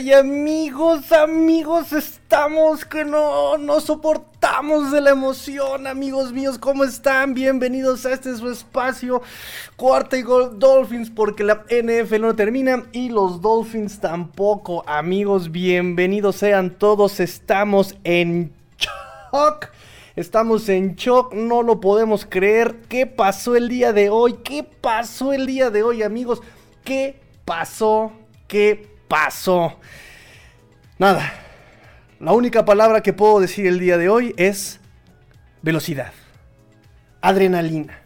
Ay, amigos, amigos, estamos que no, no soportamos de la emoción, amigos míos, ¿cómo están? Bienvenidos a este su espacio, cuarta y gol Dolphins, porque la NFL no termina y los Dolphins tampoco, amigos, bienvenidos sean todos, estamos en shock. Estamos en shock, no lo podemos creer. ¿Qué pasó el día de hoy? ¿Qué pasó el día de hoy, amigos? ¿Qué pasó? ¿Qué pasó? Nada. La única palabra que puedo decir el día de hoy es velocidad. Adrenalina.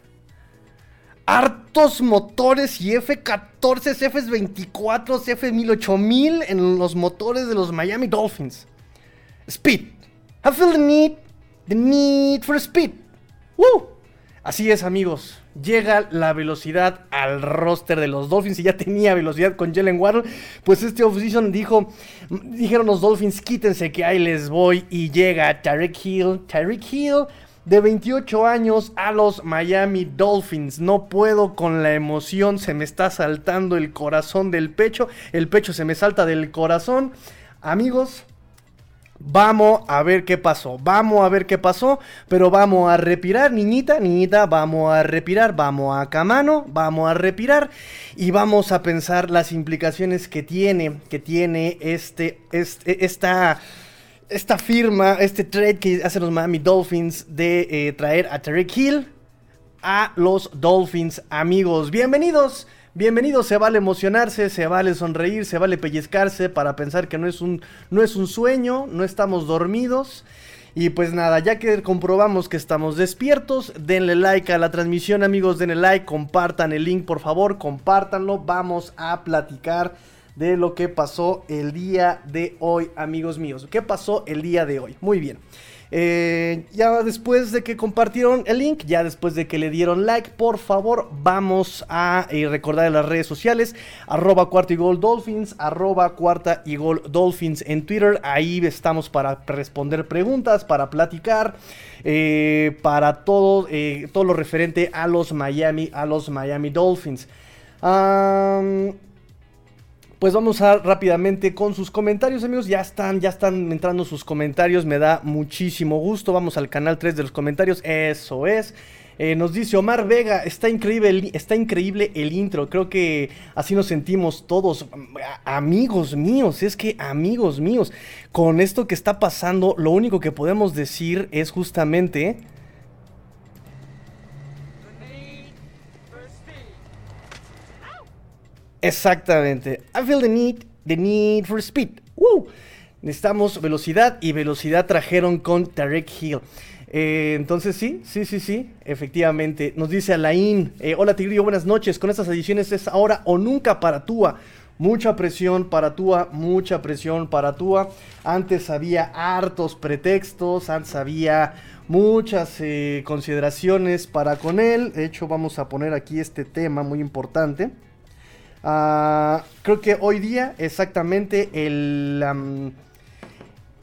Hartos motores y F14, F24, F1000, en los motores de los Miami Dolphins. Speed. I feel the need, the need for speed. ¡Woo! Así es, amigos. Llega la velocidad al roster de los Dolphins y ya tenía velocidad con Jalen Waddle. Pues este offseason dijo, dijeron los Dolphins, quítense que ahí les voy. Y llega Tarek Hill, Tarek Hill de 28 años a los Miami Dolphins. No puedo con la emoción, se me está saltando el corazón del pecho. El pecho se me salta del corazón. Amigos, Vamos a ver qué pasó, vamos a ver qué pasó, pero vamos a respirar, niñita, niñita, vamos a respirar, vamos a camano, vamos a respirar y vamos a pensar las implicaciones que tiene, que tiene este, este esta, esta firma, este trade que hacen los Miami Dolphins de eh, traer a Tarek Hill a los Dolphins, amigos. Bienvenidos Bienvenidos, se vale emocionarse, se vale sonreír, se vale pellizcarse para pensar que no es un, no es un sueño, no estamos dormidos. Y pues nada, ya que comprobamos que estamos despiertos, denle like a la transmisión amigos, denle like, compartan el link por favor, compártanlo, vamos a platicar de lo que pasó el día de hoy amigos míos. ¿Qué pasó el día de hoy? Muy bien. Eh, ya después de que compartieron el link, ya después de que le dieron like, por favor, vamos a eh, recordar en las redes sociales, arroba cuarta y gol dolphins, arroba cuarta y gol dolphins en Twitter. Ahí estamos para responder preguntas, para platicar, eh, para todo, todo lo referente a los Miami, a los Miami Dolphins pues vamos a rápidamente con sus comentarios, amigos. Ya están, ya están entrando sus comentarios. Me da muchísimo gusto. Vamos al canal 3 de los comentarios. Eso es. Eh, nos dice Omar Vega, está increíble, está increíble el intro. Creo que así nos sentimos todos. Amigos míos, es que amigos míos, con esto que está pasando, lo único que podemos decir es justamente Exactamente. I feel the need, the need for speed. Woo. Necesitamos velocidad y velocidad trajeron con Tarek Hill. Eh, entonces sí, sí, sí, sí, efectivamente. Nos dice Alain, eh, hola Tigrillo, buenas noches. Con estas ediciones es ahora o nunca para Tua. Mucha presión para Tua, mucha presión para Tua. Antes había hartos pretextos, antes había muchas eh, consideraciones para con él. De hecho, vamos a poner aquí este tema muy importante. Ah, creo que hoy día exactamente el,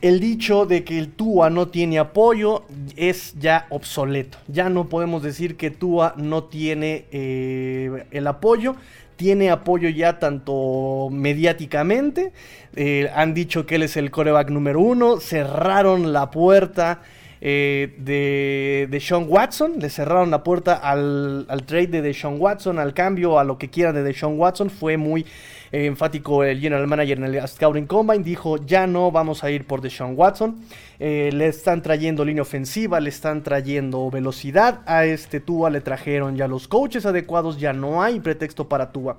el dicho de que el Tua no tiene apoyo es ya obsoleto. Ya no podemos decir que Tua no tiene eh, el apoyo. Tiene apoyo ya tanto mediáticamente. Eh, han dicho que él es el coreback número uno. Cerraron la puerta eh, de, de, Sean Watson. Le cerraron la puerta al, trade de Deshaun Watson, al cambio, a lo que quieran de Deshaun Watson. Fue muy eh, enfático el general manager en el Scouting Combine. Dijo, ya no vamos a ir por Deshaun Watson. Eh, le están trayendo línea ofensiva, le están trayendo velocidad a este Tua. Le trajeron ya los coaches adecuados, ya no hay pretexto para Tua.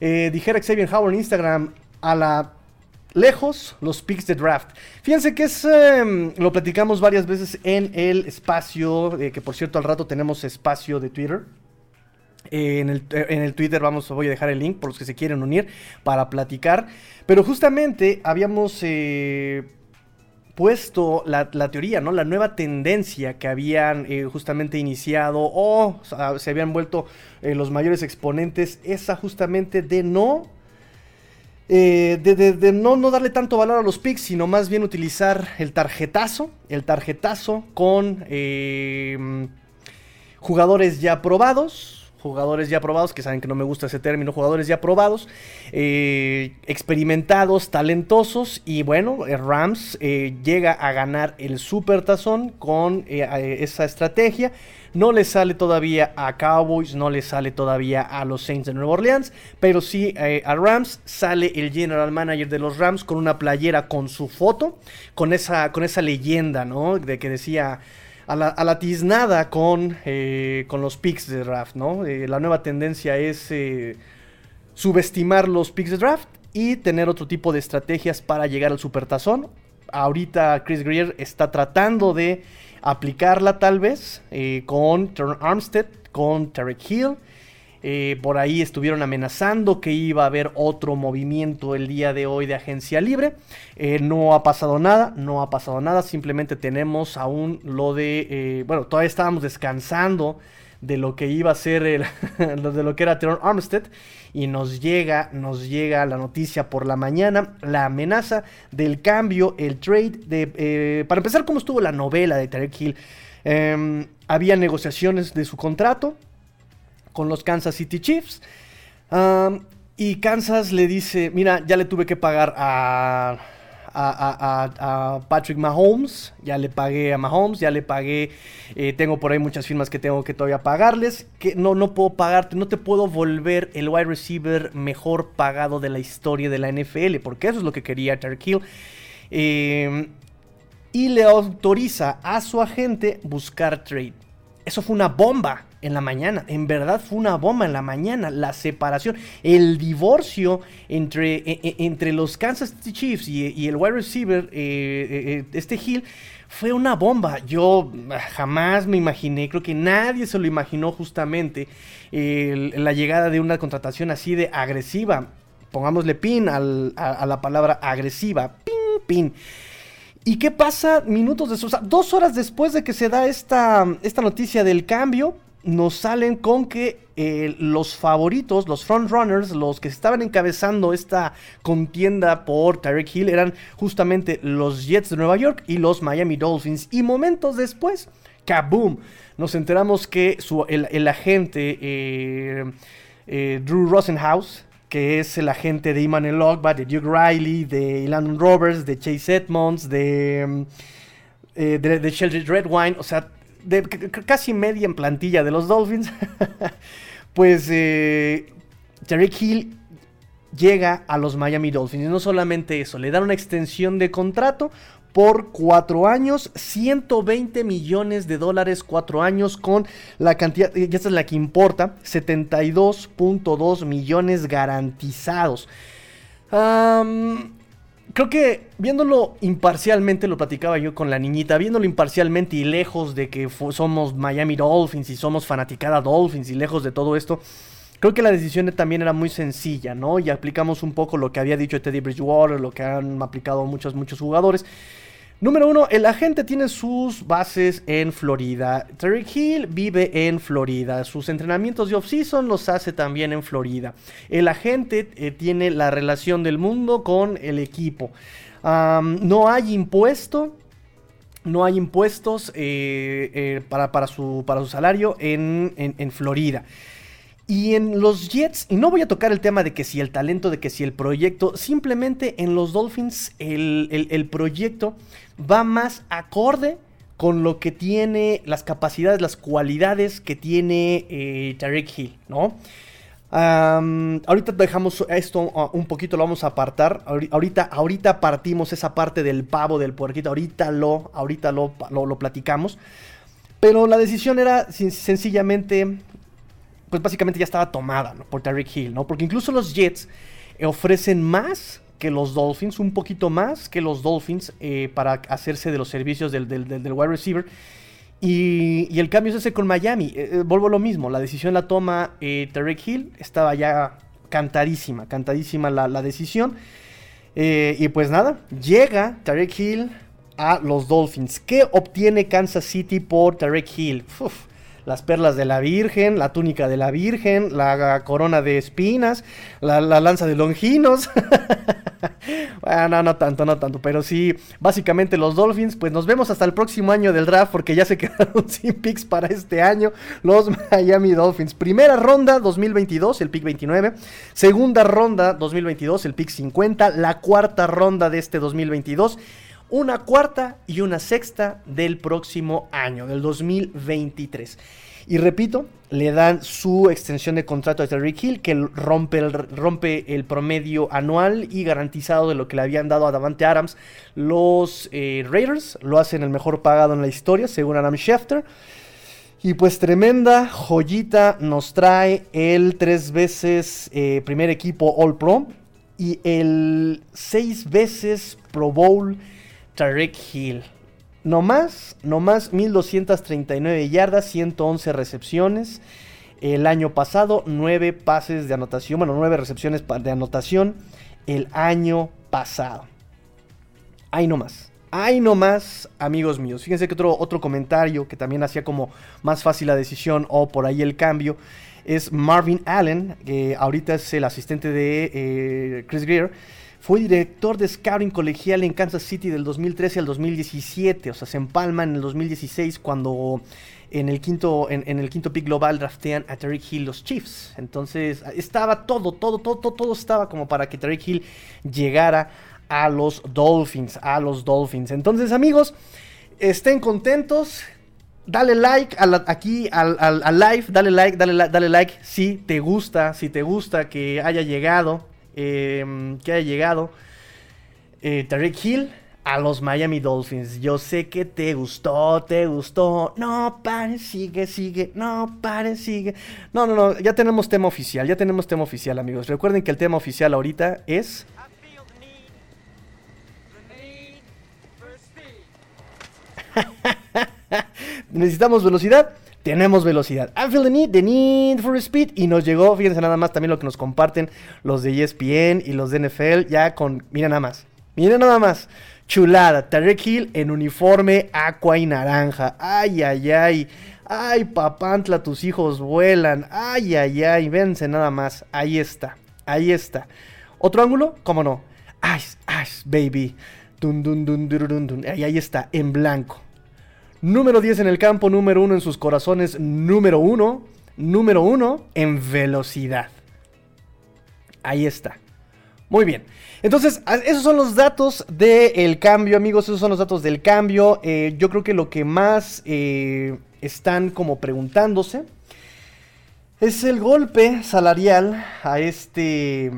dijera Xavier Howard en Instagram a la lejos los picks de draft. Fíjense que es, em, lo platicamos varias veces en el espacio, eh, que por cierto al rato tenemos espacio de Twitter. Eh, en, el, en, el, Twitter vamos, voy a dejar el link por los que se quieren unir para platicar. Pero justamente habíamos eh, puesto la, teoría, ¿no? La nueva tendencia que habían justamente iniciado o se habían vuelto los mayores exponentes, esa justamente de no eh, de, no, darle tanto valor a los picks, sino más bien utilizar el tarjetazo, el tarjetazo con eh, jugadores ya probados, jugadores ya probados, que saben que no me gusta ese término, jugadores ya probados, eh, experimentados, talentosos, y bueno, Rams llega a ganar el Super Tazón con esa estrategia. No le sale todavía a Cowboys, no le sale todavía a los Saints de Nueva Orleans, pero sí a Rams sale el general manager de los Rams con una playera con su foto, con esa, con esa leyenda, ¿no? De que decía a la, tiznada con, eh, con los picks de draft, ¿no? Eh, la nueva tendencia es eh, subestimar los picks de draft y tener otro tipo de estrategias para llegar al supertazón. Ahorita Chris Greer está tratando de aplicarla tal vez con Turn Armstead, con Tarek Hill eh, por ahí estuvieron amenazando que iba a haber otro movimiento el día de hoy de agencia libre. Eh, no ha pasado nada, no ha pasado nada. Simplemente tenemos aún lo de, eh, bueno, todavía estábamos descansando de lo que iba a ser el, de lo que era Teron Armstead y nos llega nos llega la noticia por la mañana la amenaza del cambio el trade de para empezar cómo estuvo la novela de Tarek Hill em, había negociaciones de su contrato con los Kansas City Chiefs. y Kansas le dice, mira, ya le tuve que pagar a, a, Patrick Mahomes, ya le pagué a Mahomes, ya le pagué, eh, tengo por ahí muchas firmas que tengo que todavía pagarles, que no, no puedo pagarte, no te puedo volver el wide receiver mejor pagado de la historia de la NFL, porque eso es lo que quería Hill. Em, y le autoriza a su agente buscar trade. Eso fue una bomba en la mañana. En verdad fue una bomba en la mañana. La separación, el divorcio entre, e, e, entre los Kansas City Chiefs y, el wide receiver, eh, eh, este Hill, fue una bomba. Yo jamás me imaginé, creo que nadie se lo imaginó justamente la llegada de una contratación así de agresiva. Pongámosle pin a, la palabra agresiva. Pin, pin. ¿Y qué pasa minutos después? dos horas después de que se da esta, esta noticia del cambio, nos salen con que eh, los favoritos, los frontrunners, los que estaban encabezando esta contienda por Tyreek Hill eran justamente los Jets de Nueva York y los Miami Dolphins. Y momentos después, ¡kaboom! Nos enteramos que el, agente eh, eh, Drew Rosenhaus, que es el agente de Iman Logba, de Duke Riley, de Landon Roberts, de Chase Edmonds, de, de, de Sheldon Redwine, o sea, casi media en plantilla de los Dolphins, pues eh, Hill llega a los Miami Dolphins. Y no solamente eso, le dan una extensión de contrato por cuatro años, 120 millones de dólares, cuatro años, con la cantidad, y esta es la que importa, 72.2 millones garantizados creo que viéndolo imparcialmente, lo platicaba yo con la niñita, viéndolo imparcialmente y lejos de que somos Miami Dolphins y somos fanaticada Dolphins y lejos de todo esto, creo que la decisión también era muy sencilla, ¿no? Y aplicamos un poco lo que había dicho Teddy Bridgewater, lo que han aplicado muchos, muchos jugadores. Número uno, el agente tiene sus bases en Florida. Terry Hill vive en Florida. Sus entrenamientos de off-season los hace también en Florida. El agente eh, tiene la relación del mundo con el equipo. no hay impuesto. No hay impuestos eh, eh, para, su, salario en Florida. Y en los Jets, y no voy a tocar el tema de que si el talento, de que si el proyecto, simplemente en los Dolphins el, proyecto va más acorde con lo que tiene, las capacidades, las cualidades que tiene eh, Tarek Hill, ¿no? ahorita dejamos esto uh, un poquito, lo vamos a apartar. Ahorita, ahorita partimos esa parte del pavo, del puerquito. Ahorita lo, ahorita lo, lo platicamos. Pero la decisión era sencillamente pues básicamente ya estaba tomada por Tyreek Hill, ¿no? Porque incluso los Jets ofrecen más que los Dolphins, un poquito más que los Dolphins eh, para hacerse de los servicios del, wide receiver. Y, el cambio se hace con Miami. Eh, eh, vuelvo a lo mismo, la decisión la toma Tyreek Hill, estaba ya cantadísima, cantadísima la, decisión. y pues nada, llega Tarek Hill a los Dolphins. ¿Qué obtiene Kansas City por Tarek Hill? Uf, las perlas de la Virgen, la túnica de la Virgen, la corona de espinas, la, lanza de longinos. Ah, no, no tanto, no tanto. Pero sí, básicamente los Dolphins, pues nos vemos hasta el próximo año del draft porque ya se quedaron sin picks para este año. Los Miami Dolphins. Primera ronda 2022, el pick 29. Segunda ronda 2022, el pick 50. La cuarta ronda de este 2022 una cuarta y una sexta del próximo año, del 2023. Y repito, le dan su extensión de contrato a Terry Hill, que rompe el, rompe el promedio anual y garantizado de lo que le habían dado a Davante Adams. Los eh, Raiders lo hacen el mejor pagado en la historia, según Adam Schefter. Y pues tremenda joyita nos trae el tres veces eh, primer equipo All Pro y el seis veces Pro Bowl Tarek Hill. No más, no más 1239 yardas, 111 recepciones. El año pasado, 9 pases de anotación, bueno, 9 recepciones de anotación el año pasado. Ahí no más. Ahí no más, amigos míos. Fíjense que otro, otro comentario que también hacía como más fácil la decisión o por ahí el cambio es Marvin Allen, que ahorita es el asistente de eh, Chris Greer fue director de scouting colegial en Kansas City del 2013 al 2017. O sea, se empalma en el 2016 cuando en el quinto, en, el quinto pick global draftean a Tariq Hill los Chiefs. Entonces, estaba todo, todo, todo, todo, todo estaba como para que Tariq Hill llegara a los Dolphins, a los Dolphins. Entonces, amigos, estén contentos. Dale like aquí al, live, dale like, dale, dale like si te gusta, si te gusta que haya llegado Em, que haya llegado eh, Tariq Hill a los Miami Dolphins. Yo sé que te gustó, te gustó. No pare, sigue, sigue. No pare, sigue. No, no, no. Ya tenemos tema oficial. Ya tenemos tema oficial, amigos. Recuerden que el tema oficial ahorita es. Necesitamos velocidad tenemos velocidad. I feel the need, the need for speed. Y nos llegó, fíjense nada más también lo que nos comparten los de ESPN y los de NFL. Ya con, mira nada más, mira nada más. Chulada, Tarek Hill en uniforme aqua y naranja. Ay, ay, ay. Ay, papantla, tus hijos vuelan. Ay, ay, ay. Vénse nada más. Ahí está, ahí está. ¿Otro ángulo? ¿Cómo no? Ay, ay, baby. Dun, dun, dun, dun, dun, dun. Ahí, ahí está, en blanco. Número 10 en el campo, número 1 en sus corazones, número 1, número 1 en velocidad. Ahí está. Muy bien. Entonces, esos son los datos del cambio, amigos. Esos son los datos del cambio. Eh, yo creo que lo que más eh, están como preguntándose es el golpe salarial a este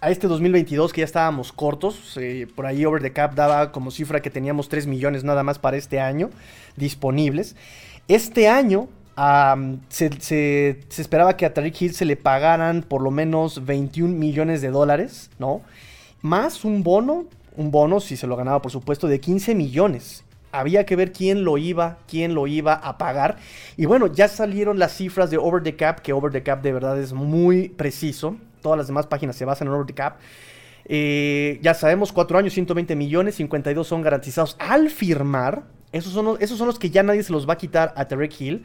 a este 2022 que ya estábamos cortos, eh, por ahí Over the Cap daba como cifra que teníamos 3 millones nada más para este año disponibles. Este año se, esperaba que a Tariq Hill se le pagaran por lo menos 21 millones de dólares, ¿no? Más un bono, un bono si se lo ganaba por supuesto, de 15 millones. Había que ver quién lo iba, quién lo iba a pagar. Y bueno, ya salieron las cifras de Over the Cap, que Over the Cap de verdad es muy preciso todas las demás páginas se basan en over the cap. Eh, ya sabemos, 4 años, 120 millones, 52 son garantizados al firmar. Esos son, los, esos son los que ya nadie se los va a quitar a Tarek Hill.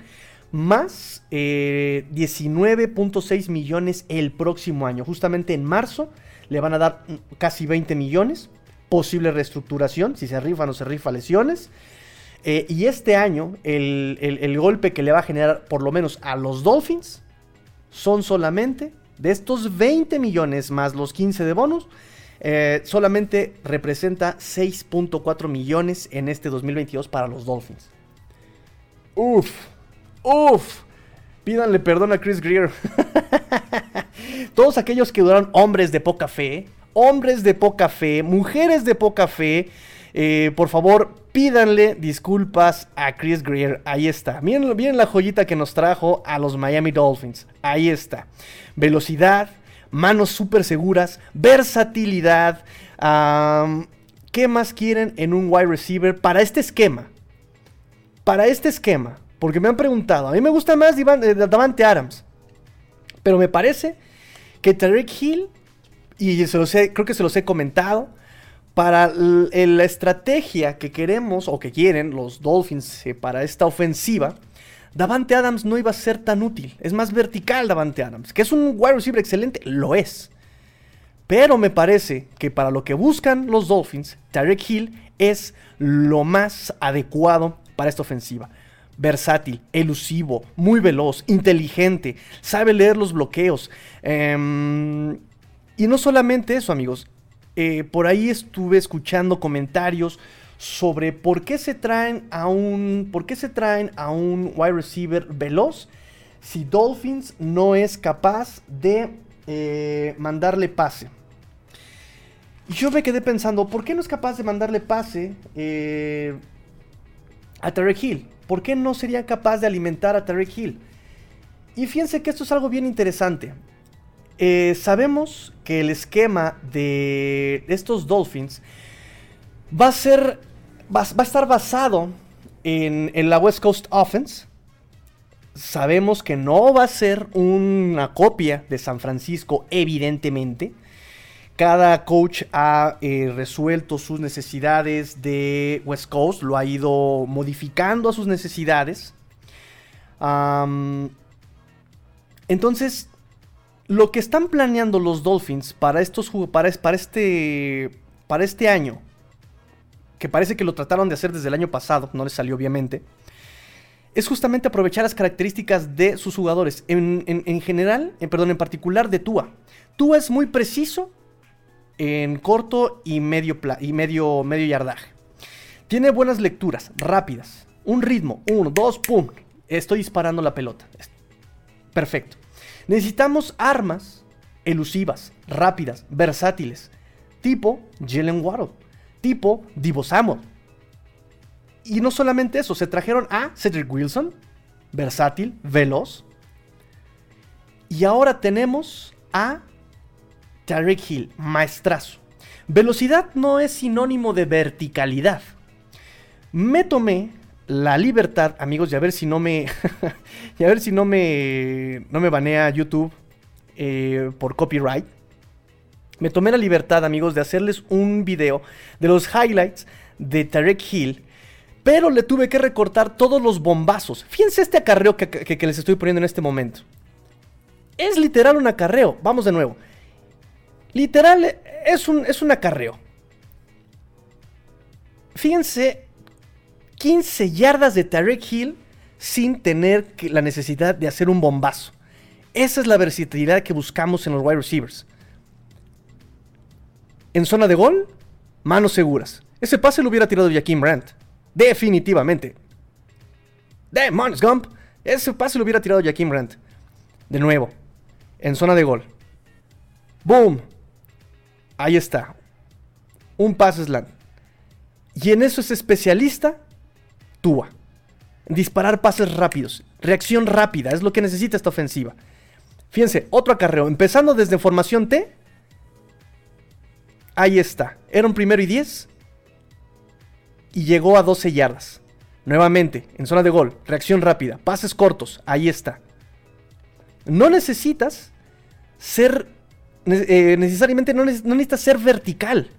Más 19.6 eh, millones el próximo año. Justamente en marzo le van a dar casi 20 millones. Posible reestructuración, si se rifa o no se rifa lesiones. Eh, y este año el, el golpe que le va a generar por lo menos a los Dolphins son solamente de estos 20 millones más los 15 de bonus, eh, solamente representa 6.4 millones en este 2022 para los Dolphins. Uf, uf. Pídanle perdón a Chris Greer. Todos aquellos que duran hombres de poca fe, hombres de poca fe, mujeres de poca fe, eh, por favor, pídanle disculpas a Chris Greer. Ahí está. Miren, la joyita que nos trajo a los Miami Dolphins. Ahí está. Velocidad, manos súper seguras, versatilidad. ¿Qué más quieren en un wide receiver para este esquema? Para este esquema. Porque me han preguntado. A mí me gusta más eh, Davante Adams. Pero me parece que Tarek Hill, y creo que se los he comentado, para la estrategia que queremos o que quieren los Dolphins eh, para esta ofensiva, Davante Adams no iba a ser tan útil. Es más vertical Davante Adams. Que es un wide receiver excelente, lo es. Pero me parece que para lo que buscan los Dolphins, Tarek Hill es lo más adecuado para esta ofensiva. Versátil, elusivo, muy veloz, inteligente, sabe leer los bloqueos. Em, y no solamente eso, amigos. Eh, por ahí estuve escuchando comentarios sobre por qué se traen a un. por qué se traen a un wide receiver veloz si Dolphins no es capaz de eh, mandarle pase. Y yo me quedé pensando, ¿por qué no es capaz de mandarle pase eh, a Tarek Hill? ¿Por qué no sería capaz de alimentar a Tarek Hill? Y fíjense que esto es algo bien interesante. Eh, sabemos que el esquema de estos Dolphins va a ser, va, a estar basado en, la West Coast Offense. Sabemos que no va a ser una copia de San Francisco, evidentemente. Cada coach ha eh, resuelto sus necesidades de West Coast, lo ha ido modificando a sus necesidades. entonces, lo que están planeando los Dolphins este, para este año, que parece que lo trataron de hacer desde el año pasado, no les salió obviamente, es justamente aprovechar las características de sus jugadores. En, general, en, perdón, en particular de Tua. Tua es muy preciso en corto y medio, y medio yardaje. Tiene buenas lecturas, rápidas. Un ritmo, uno, dos, pum. Estoy disparando la pelota. Perfecto. Necesitamos armas elusivas, rápidas, versátiles. Tipo Jalen Waddle. Tipo Divo Samuel. Y no solamente eso, se trajeron a Cedric Wilson, versátil, veloz. Y ahora tenemos a Tarek Hill, maestrazo. Velocidad no es sinónimo de verticalidad. Me tomé la libertad, amigos, y a ver si no me. y a ver si no me. No me banea YouTube eh, por copyright. Me tomé la libertad, amigos, de hacerles un video de los highlights de Tarek Hill. Pero le tuve que recortar todos los bombazos. Fíjense este acarreo que les estoy poniendo en este momento. Es literal un acarreo. Vamos de nuevo. Literal, es un, es un acarreo. Fíjense, 15 yardas de Tarek Hill sin tener la necesidad de hacer un bombazo. Esa es la versatilidad que buscamos en los wide receivers. En zona de gol, manos seguras. Ese pase lo hubiera tirado Jaquim Brandt. Definitivamente. Demons Gump. Ese pase lo hubiera tirado Jaquim Brandt. De nuevo. En zona de gol. Boom. Ahí está. Un pase slant. Y en eso es especialista Tua. Disparar pases rápidos. Reacción rápida. Es lo que necesita esta ofensiva. Fíjense, otro acarreo. Empezando desde formación T. Ahí está. Era un primero y 10. Y llegó a 12 yardas. Nuevamente, en zona de gol. Reacción rápida. Pases cortos. Ahí está. No necesitas ser eh, necesariamente no, necesita ser vertical.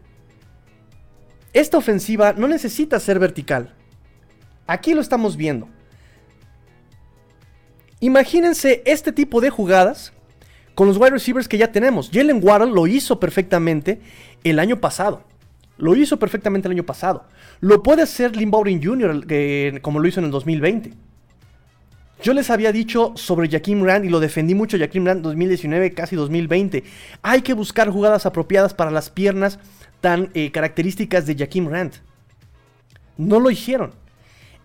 Esta ofensiva no necesita ser vertical. Aquí lo estamos viendo. Imagínense este tipo de jugadas con los wide receivers que ya tenemos. Jalen Waddle lo hizo perfectamente el año pasado. Lo hizo perfectamente el año pasado. Lo puede hacer Lynn Jr. como lo hizo en el 2020. Yo les había dicho sobre Jaquim Rand y lo defendí mucho Jaquim Rand 2019, casi 2020. Hay que buscar jugadas apropiadas para las piernas tan eh, características de Jaquim Rand. No lo hicieron.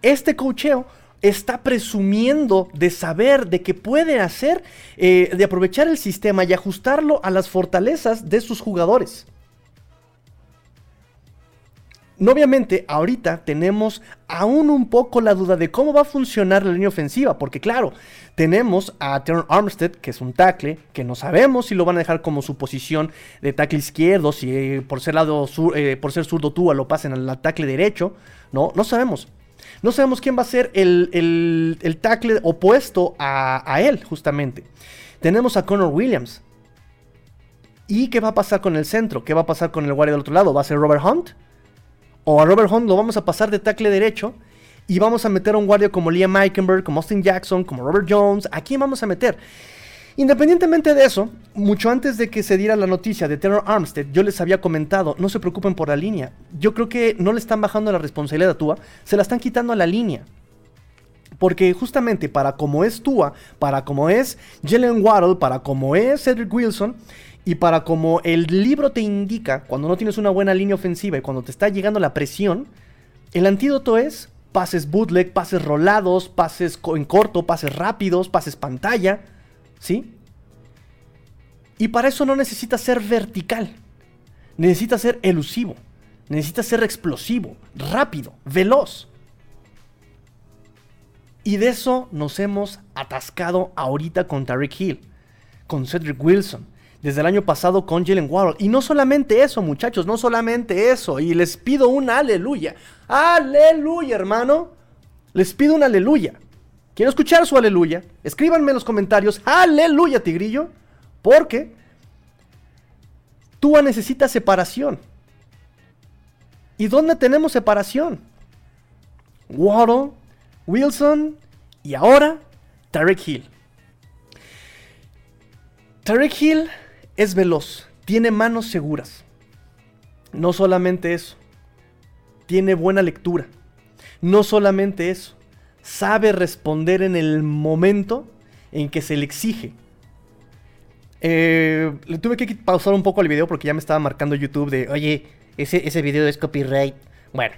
Este cocheo está presumiendo de saber, de que puede hacer, eh, de aprovechar el sistema y ajustarlo a las fortalezas de sus jugadores. Obviamente, ahorita tenemos aún un poco la duda de cómo va a funcionar la línea ofensiva, porque claro, tenemos a Teron Armstead, que es un tackle, que no sabemos si lo van a dejar como su posición de tackle izquierdo, si eh, por ser lado eh, por ser zurdo Tua lo pasen al tackle derecho, no, no sabemos. No sabemos quién va a ser el, el, tackle opuesto a, a él, justamente. Tenemos a Connor Williams. ¿Y qué va a pasar con el centro? ¿Qué va a pasar con el guardia del otro lado? ¿Va a ser Robert Hunt? o a Robert Hunt lo vamos a pasar de tackle derecho y vamos a meter a un guardia como Liam Meikenberg, como Austin Jackson, como Robert Jones. ¿A quién vamos a meter? Independientemente de eso, mucho antes de que se diera la noticia de Terror Armstead, yo les había comentado, no se preocupen por la línea. Yo creo que no le están bajando la responsabilidad a Tua, se la están quitando a la línea. Porque justamente para como es Tua, para como es Jalen Waddle, para como es Cedric Wilson, y para como el libro te indica, cuando no tienes una buena línea ofensiva y cuando te está llegando la presión, el antídoto es pases bootleg, pases rolados, pases en corto, pases rápidos, pases pantalla. ¿Sí? Y para eso no necesita ser vertical. Necesita ser elusivo. Necesita ser explosivo, rápido, veloz. Y de eso nos hemos atascado ahorita con Tarek Hill, con Cedric Wilson, desde el año pasado con Jalen Waddle. Y no solamente eso, muchachos, no solamente eso. Y les pido un aleluya. Aleluya, hermano. Les pido un aleluya. Quiero escuchar su aleluya. Escríbanme en los comentarios, aleluya, tigrillo. Porque Tua necesita separación. ¿Y dónde tenemos separación? Waddle, Wilson y ahora Tarek Hill. Tarek Hill es veloz, tiene manos seguras. No solamente eso, tiene buena lectura. No solamente eso, sabe responder en el momento en que se le exige. Eh, le tuve que pausar un poco el video porque ya me estaba marcando YouTube de, oye, ese, ese video es copyright. Bueno,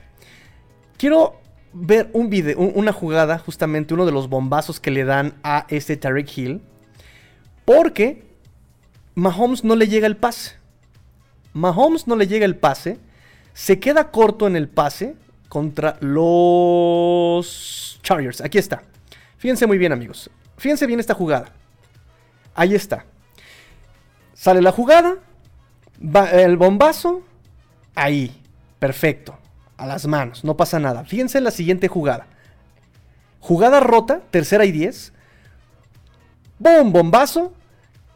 quiero ver un video, una jugada, justamente uno de los bombazos que le dan a este Tarek Hill. Porque Mahomes no le llega el pase. Mahomes no le llega el pase. Se queda corto en el pase contra los Chargers. Aquí está. Fíjense muy bien, amigos. Fíjense bien esta jugada. Ahí está. Sale la jugada. el bombazo. Ahí. Perfecto. A las manos. No pasa nada. Fíjense en la siguiente jugada. Jugada rota. Tercera y diez. Boom, bombazo.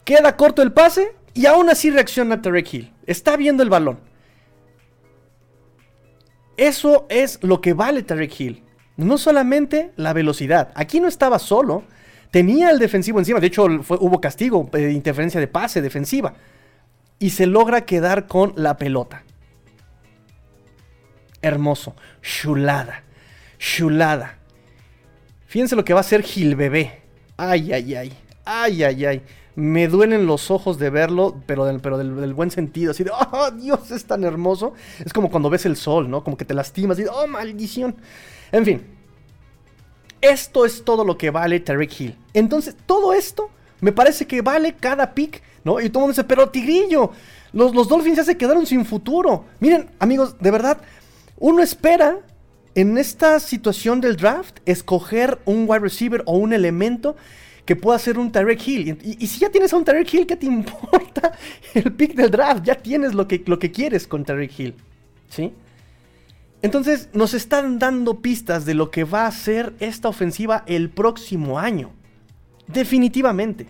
Queda corto el pase. Y aún así reacciona Tarek Hill. Está viendo el balón. Eso es lo que vale Tarek Hill. No solamente la velocidad. Aquí no estaba solo. Tenía el defensivo encima. De hecho, hubo castigo, eh, interferencia de pase defensiva. Y se logra quedar con la pelota. Hermoso. Chulada. Chulada. Fíjense lo que va a hacer Gil Bebé. Ay, ay, ay. Ay, ay, ay me duelen los ojos de verlo, pero del, pero del, buen sentido, así de, oh Dios, es tan hermoso. Es como cuando ves el sol, ¿no? Como que te lastimas y, oh maldición. En fin, esto es todo lo que vale Tarek Hill. Entonces, todo esto me parece que vale cada pick, ¿no? Y todo el mundo dice, pero Tigrillo, los, los Dolphins ya se quedaron sin futuro. Miren, amigos, de verdad, uno espera en esta situación del draft escoger un wide receiver o un elemento que pueda ser un Tarek Hill. Y, si ya tienes a un Tarek Hill, ¿qué te importa el pick del draft? Ya tienes lo que, lo que quieres con Tarek Hill. ¿Sí? Entonces nos están dando pistas de lo que va a ser esta ofensiva el próximo año. Definitivamente.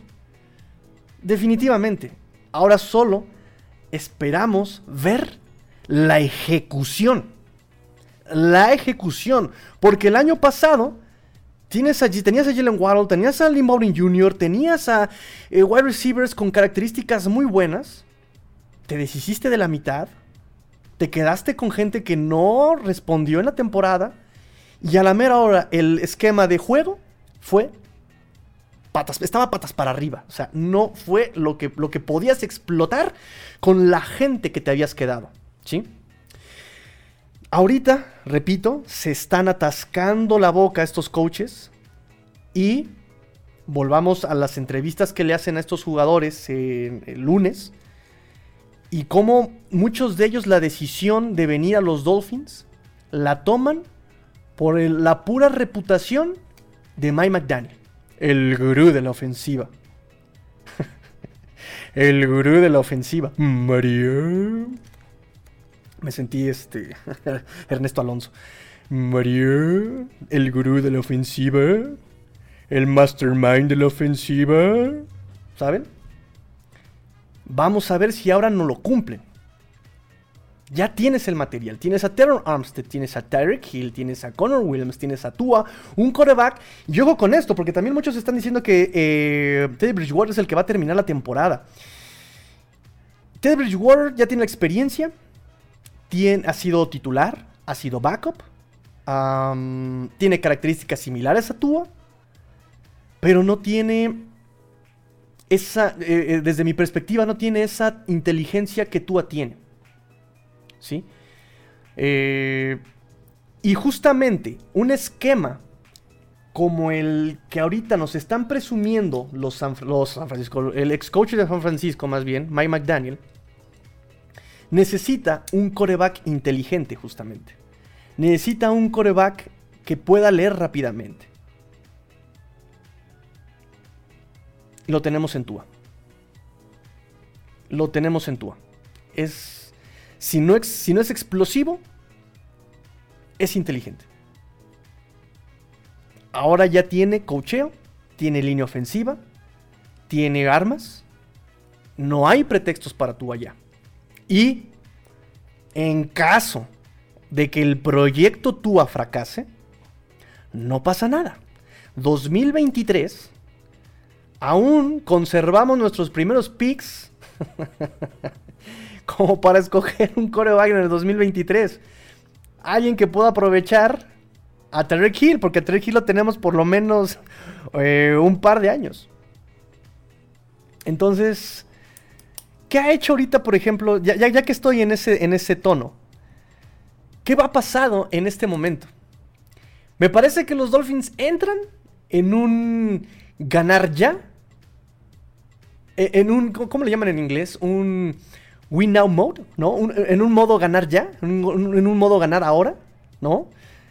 Definitivamente. Ahora solo esperamos ver la ejecución. La ejecución. Porque el año pasado Tienes tenías a Jalen Waddle, tenías a Lee Bowling Jr., tenías a eh, wide receivers con características muy buenas. Te deshiciste de la mitad. Te quedaste con gente que no respondió en la temporada. Y a la mera hora el esquema de juego fue patas, estaba patas para arriba. O sea, no fue lo que, lo que podías explotar con la gente que te habías quedado. ¿Sí? Ahorita, repito, se están atascando la boca estos coaches y volvamos a las entrevistas que le hacen a estos jugadores el lunes y cómo muchos de ellos la decisión de venir a los Dolphins la toman por la pura reputación de Mike McDaniel, el gurú de la ofensiva. el gurú de la ofensiva. María. Me sentí este. Ernesto Alonso. María, el gurú de la ofensiva. El mastermind de la ofensiva. ¿Saben? Vamos a ver si ahora no lo cumplen. Ya tienes el material. Tienes a Teron Armstead, tienes a Tyreek Hill, tienes a Connor Williams, tienes a Tua, un coreback. Y ojo con esto, porque también muchos están diciendo que eh, Teddy Bridgewater es el que va a terminar la temporada. Teddy Bridgewater ya tiene la experiencia, ha sido titular, ha sido backup, tiene características similares a Tua, pero no tiene esa, eh, eh, desde mi perspectiva, no tiene esa inteligencia que Tua tiene. ¿Sí? Eh, y justamente un esquema como el que ahorita nos están presumiendo los San, Francisco, el ex coach de San Francisco más bien, Mike McDaniel, necesita un coreback inteligente justamente. Necesita un coreback que pueda leer rápidamente. Lo tenemos en Tua. Lo tenemos en Tua. Es. Si no, si no es explosivo, es inteligente. Ahora ya tiene cocheo, tiene línea ofensiva, tiene armas. No hay pretextos para Tua ya. Y en caso de que el proyecto Tua fracase, no pasa nada. 2023, aún conservamos nuestros primeros picks como para escoger un coreback en el 2023. Alguien que pueda aprovechar a Tarek Hill, porque a Hill lo tenemos por lo menos eh, un par de años. Entonces, ¿qué ha hecho ahorita, por ejemplo, ya, ya, que estoy en ese, en ese tono? ¿Qué va pasado en este momento? Me parece que los Dolphins entran en un ganar ya. E, en un, ¿cómo le llaman en inglés? Un win now mode, ¿no? en un modo ganar ya, en un, modo ganar ahora, ¿no?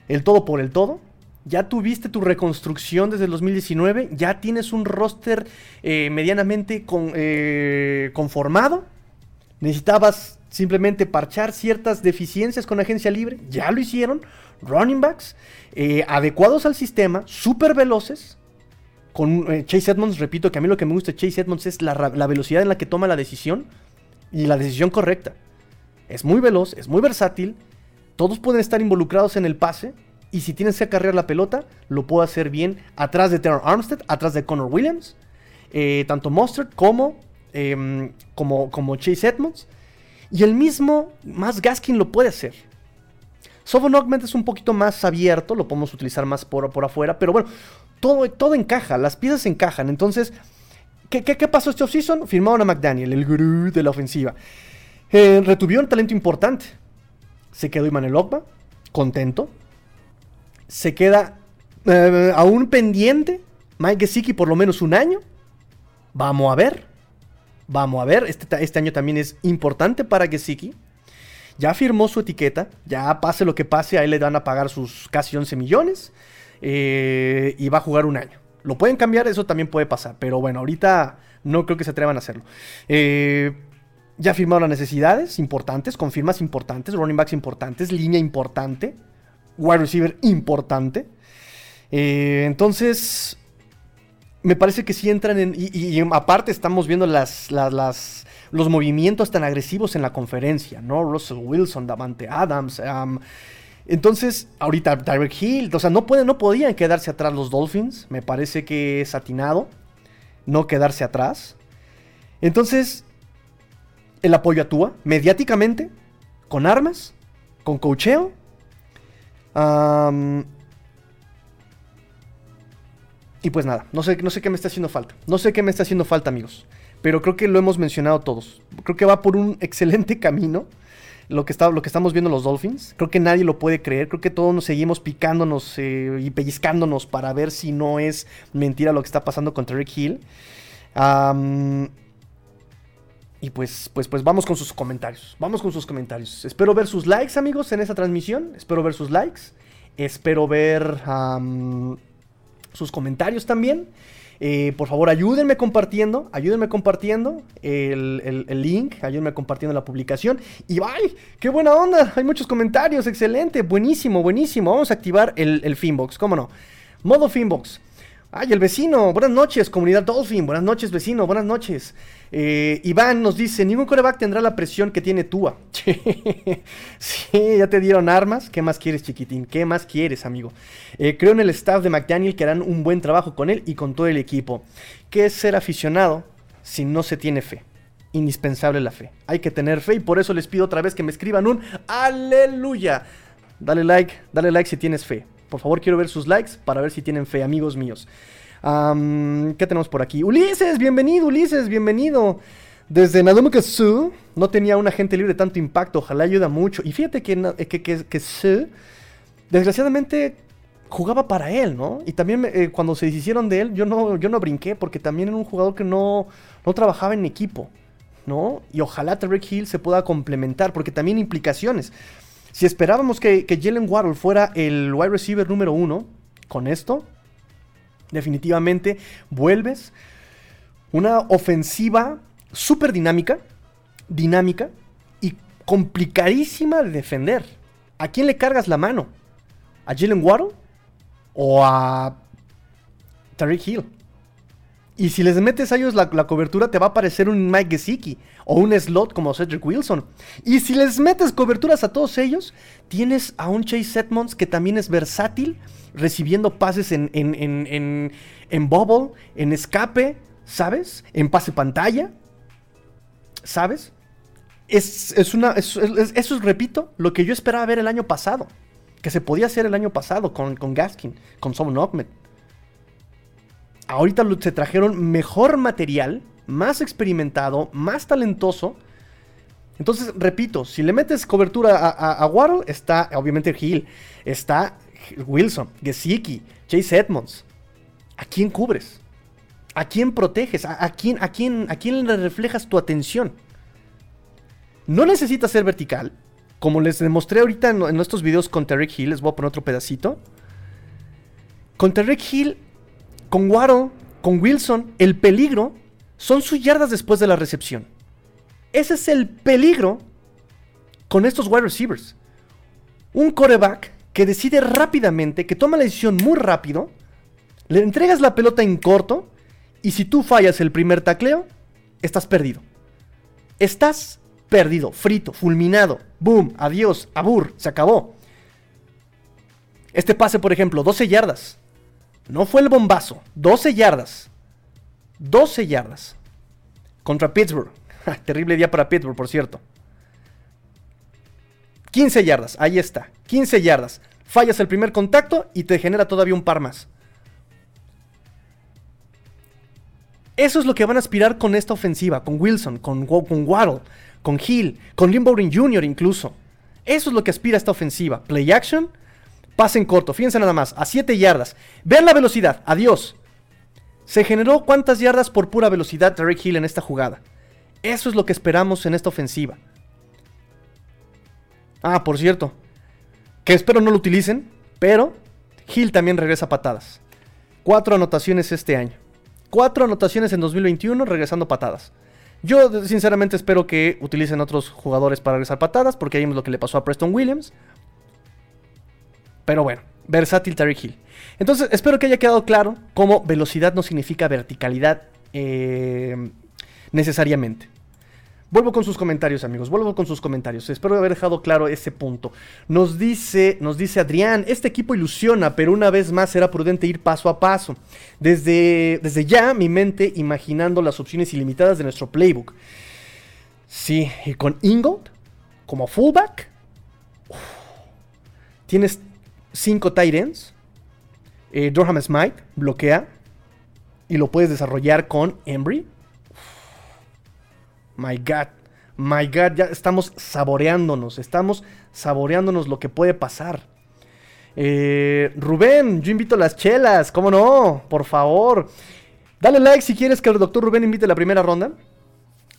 El todo por el todo. Ya tuviste tu reconstrucción desde el 2019, ya tienes un roster eh, medianamente eh, conformado. Necesitabas simplemente parchar ciertas deficiencias con agencia libre, ya lo hicieron, running backs eh, adecuados al sistema, súper veloces. Con Chase Edmonds, repito que a mí lo que me gusta de Chase Edmonds es la, velocidad en la que toma la decisión y la decisión correcta. Es muy veloz, es muy versátil, todos pueden estar involucrados en el pase y si tienes que acarrear la pelota, lo puede hacer bien atrás de Terror Armstead, atrás de Connor Williams, eh, tanto Mustard como, em, como, como Chase Edmonds. Y el mismo más Gaskin lo puede hacer. Sovon Augment es un poquito más abierto, lo podemos utilizar más por, por afuera, pero bueno, todo, todo encaja, las piezas encajan. Entonces, ¿qué, qué, pasó este offseason? Firmaron a McDaniel, el gurú de la ofensiva. Eh, retuvieron talento importante. Se quedó Imanel Ogba, contento. Se queda eh, aún pendiente Mike Gesicki por lo menos un año. Vamos a ver. Vamos a ver, este, este año también es importante para Gesicki. Ya firmó su etiqueta, ya pase lo que pase, a él le dan a pagar sus casi 11 millones eh, y va a jugar un año. Lo pueden cambiar, eso también puede pasar, pero bueno, ahorita no creo que se atrevan a hacerlo. Eh, ya firmaron las necesidades importantes, con firmas importantes, running backs importantes, línea importante, wide receiver importante. Eh, entonces, me parece que sí entran en. Y, aparte estamos viendo los movimientos tan agresivos en la conferencia, ¿no? Russell Wilson, Davante Adams. entonces, ahorita Tyreek Hill. O sea, no, pueden, no podían quedarse atrás los Dolphins. Me parece que es atinado no quedarse atrás. Entonces, el apoyo actúa mediáticamente, con armas, con cocheo. Y pues nada, no sé, no sé qué me está haciendo falta. No sé qué me está haciendo falta, amigos. Pero creo que lo hemos mencionado todos. Creo que va por un excelente camino lo que, está, lo que estamos viendo los Dolphins. Creo que nadie lo puede creer. Creo que todos nos seguimos picándonos eh, y pellizcándonos para ver si no es mentira lo que está pasando con Rick Hill. Y pues, pues, pues vamos con sus comentarios. Vamos con sus comentarios. Espero ver sus likes, amigos, en esta transmisión. Espero ver sus likes. Espero ver sus comentarios también. Eh, por favor, ayúdenme compartiendo, ayúdenme compartiendo el, link, ayúdenme compartiendo la publicación. Y ¡ay! ¡Qué buena onda! Hay muchos comentarios, excelente, buenísimo, buenísimo. Vamos a activar el, el Finbox, ¿cómo no? Modo Finbox. Ay, el vecino, buenas noches, comunidad Dolphin, buenas noches, vecino, buenas noches. Eh, Iván nos dice, ningún coreback tendrá la presión que tiene Tua. sí, ya te dieron armas, ¿qué más quieres, chiquitín? ¿Qué más quieres, amigo? Eh, creo en el staff de McDaniel que harán un buen trabajo con él y con todo el equipo. ¿Qué es ser aficionado si no se tiene fe? Indispensable la fe. Hay que tener fe y por eso les pido otra vez que me escriban un aleluya. Dale like, dale like si tienes fe. Por favor, quiero ver sus likes para ver si tienen fe, amigos míos. ¿Qué tenemos por aquí? Ulises, bienvenido, Ulises, bienvenido. Desde Nadumukasu no tenía un agente libre de tanto impacto, ojalá ayuda mucho. Y fíjate que, que, Su, desgraciadamente, jugaba para él, ¿no? Y también eh, cuando se deshicieron de él, yo no, yo no brinqué, porque también era un jugador que no, no trabajaba en equipo, ¿no? Y ojalá Tarek Hill se pueda complementar, porque también implicaciones. Si esperábamos que, que Jalen Waddle fuera el wide receiver número uno, con esto, definitivamente vuelves una ofensiva súper dinámica, dinámica y complicadísima de defender. ¿A quién le cargas la mano? ¿A Jalen Waddle o a Tariq Hill? Y si les metes a ellos la, cobertura, te va a aparecer un Mike Gesicki o un slot como Cedric Wilson. Y si les metes coberturas a todos ellos, tienes a un Chase Edmonds que también es versátil, recibiendo pases en, en, en, en, bubble, en escape, ¿sabes? En pase pantalla, ¿sabes? Es, una. eso es, repito, lo que yo esperaba ver el año pasado. Que se podía hacer el año pasado con, con Gaskin, con Son Ahmed ahorita se trajeron mejor material, más experimentado, más talentoso. Entonces, repito, si le metes cobertura a, a, está obviamente Hill, está Wilson, Gesicki, Chase Edmonds. ¿A quién cubres? ¿A quién proteges? ¿A, quién, a, quién, ¿A quién le reflejas tu atención? No necesitas ser vertical. Como les demostré ahorita en, en nuestros videos con Tarek Hill, les voy a poner otro pedacito. Con Tarek Hill con Waddle, con Wilson, el peligro son sus yardas después de la recepción. Ese es el peligro con estos wide receivers. Un coreback que decide rápidamente, que toma la decisión muy rápido, le entregas la pelota en corto y si tú fallas el primer tacleo, estás perdido. Estás perdido, frito, fulminado. Boom, adiós, abur, se acabó. Este pase, por ejemplo, 12 yardas. No fue el bombazo. 12 yardas. 12 yardas. Contra Pittsburgh. Terrible día para Pittsburgh, por cierto. 15 yardas. Ahí está. 15 yardas. Fallas el primer contacto y te genera todavía un par más. Eso es lo que van a aspirar con esta ofensiva, con Wilson, con, con Waddle, con Hill, con Lynn Jr. incluso. Eso es lo que aspira esta ofensiva. Play action, Pase en corto, fíjense nada más, a 7 yardas. Vean la velocidad, adiós. Se generó cuántas yardas por pura velocidad Rick Hill en esta jugada. Eso es lo que esperamos en esta ofensiva. Ah, por cierto, que espero no lo utilicen, pero Hill también regresa patadas. Cuatro anotaciones este año. Cuatro anotaciones en 2021 regresando patadas. Yo sinceramente espero que utilicen otros jugadores para regresar patadas, porque ahí es lo que le pasó a Preston Williams. Pero bueno, versátil Terry Hill. Entonces, espero que haya quedado claro cómo velocidad no significa verticalidad eh, necesariamente. Vuelvo con sus comentarios, amigos. Vuelvo con sus comentarios. Espero haber dejado claro ese punto. Nos dice, nos dice Adrián, este equipo ilusiona, pero una vez más será prudente ir paso a paso. Desde, desde ya, mi mente imaginando las opciones ilimitadas de nuestro playbook. Sí, y con Ingold como fullback. tienes 5 tight ends. Eh, Durham Smite bloquea. Y lo puedes desarrollar con Embry. My God. My God. Ya estamos saboreándonos. Estamos saboreándonos lo que puede pasar. Eh, Rubén, yo invito a las chelas. ¿Cómo no? Por favor. Dale like si quieres que el doctor Rubén invite la primera ronda.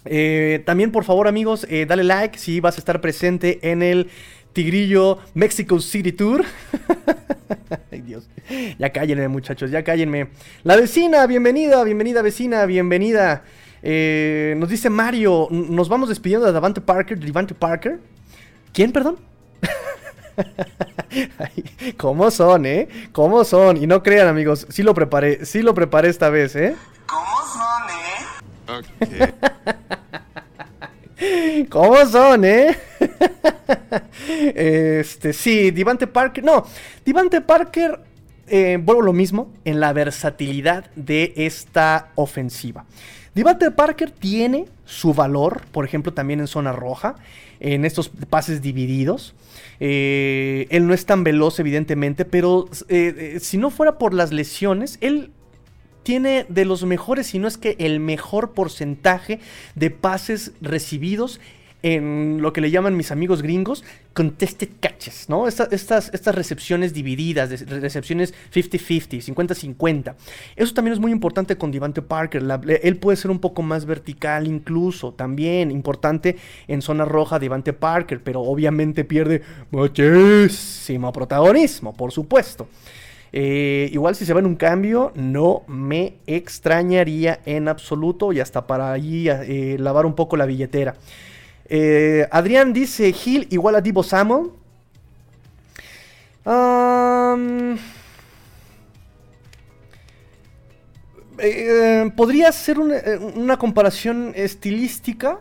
Eh, también, por favor, amigos, dale like si vas a estar presente en el Tigrillo Mexico City Tour. Ay Dios. Ya cállenme muchachos, ya cállenme. La vecina, bienvenida, bienvenida vecina, bienvenida. Eh, nos dice Mario, nos vamos despidiendo de Davante Parker, Davante Parker. ¿Quién, perdón? ¿Cómo son, eh? ¿Cómo son? Y no crean, amigos, sí lo preparé, sí lo preparé esta vez, ¿eh? ¿Cómo son, eh? Ok. ¿Cómo son, eh? este, sí, Divante Parker. No, Divante Parker, eh, vuelvo lo mismo en la versatilidad de esta ofensiva. Divante Parker tiene su valor, por ejemplo, también en zona roja, en estos pases divididos. Eh, él no es tan veloz, evidentemente, pero eh, si no fuera por las lesiones, él tiene de los mejores, si no es que el mejor porcentaje de pases recibidos en lo que le llaman mis amigos gringos contested catches, ¿no? estas, estas recepciones divididas, recepciones 50-50, 50-50. Eso también es muy importante con Devante Parker. él puede ser un poco más vertical incluso, también importante en zona roja Devante Parker, pero obviamente pierde muchísimo protagonismo, por supuesto. Eh, igual si se va en un cambio, no me extrañaría en absoluto y hasta para allí eh, lavar un poco la billetera. Eh, Adrián dice Hill igual a Divo Samuel. Podría ser eh, una, comparación estilística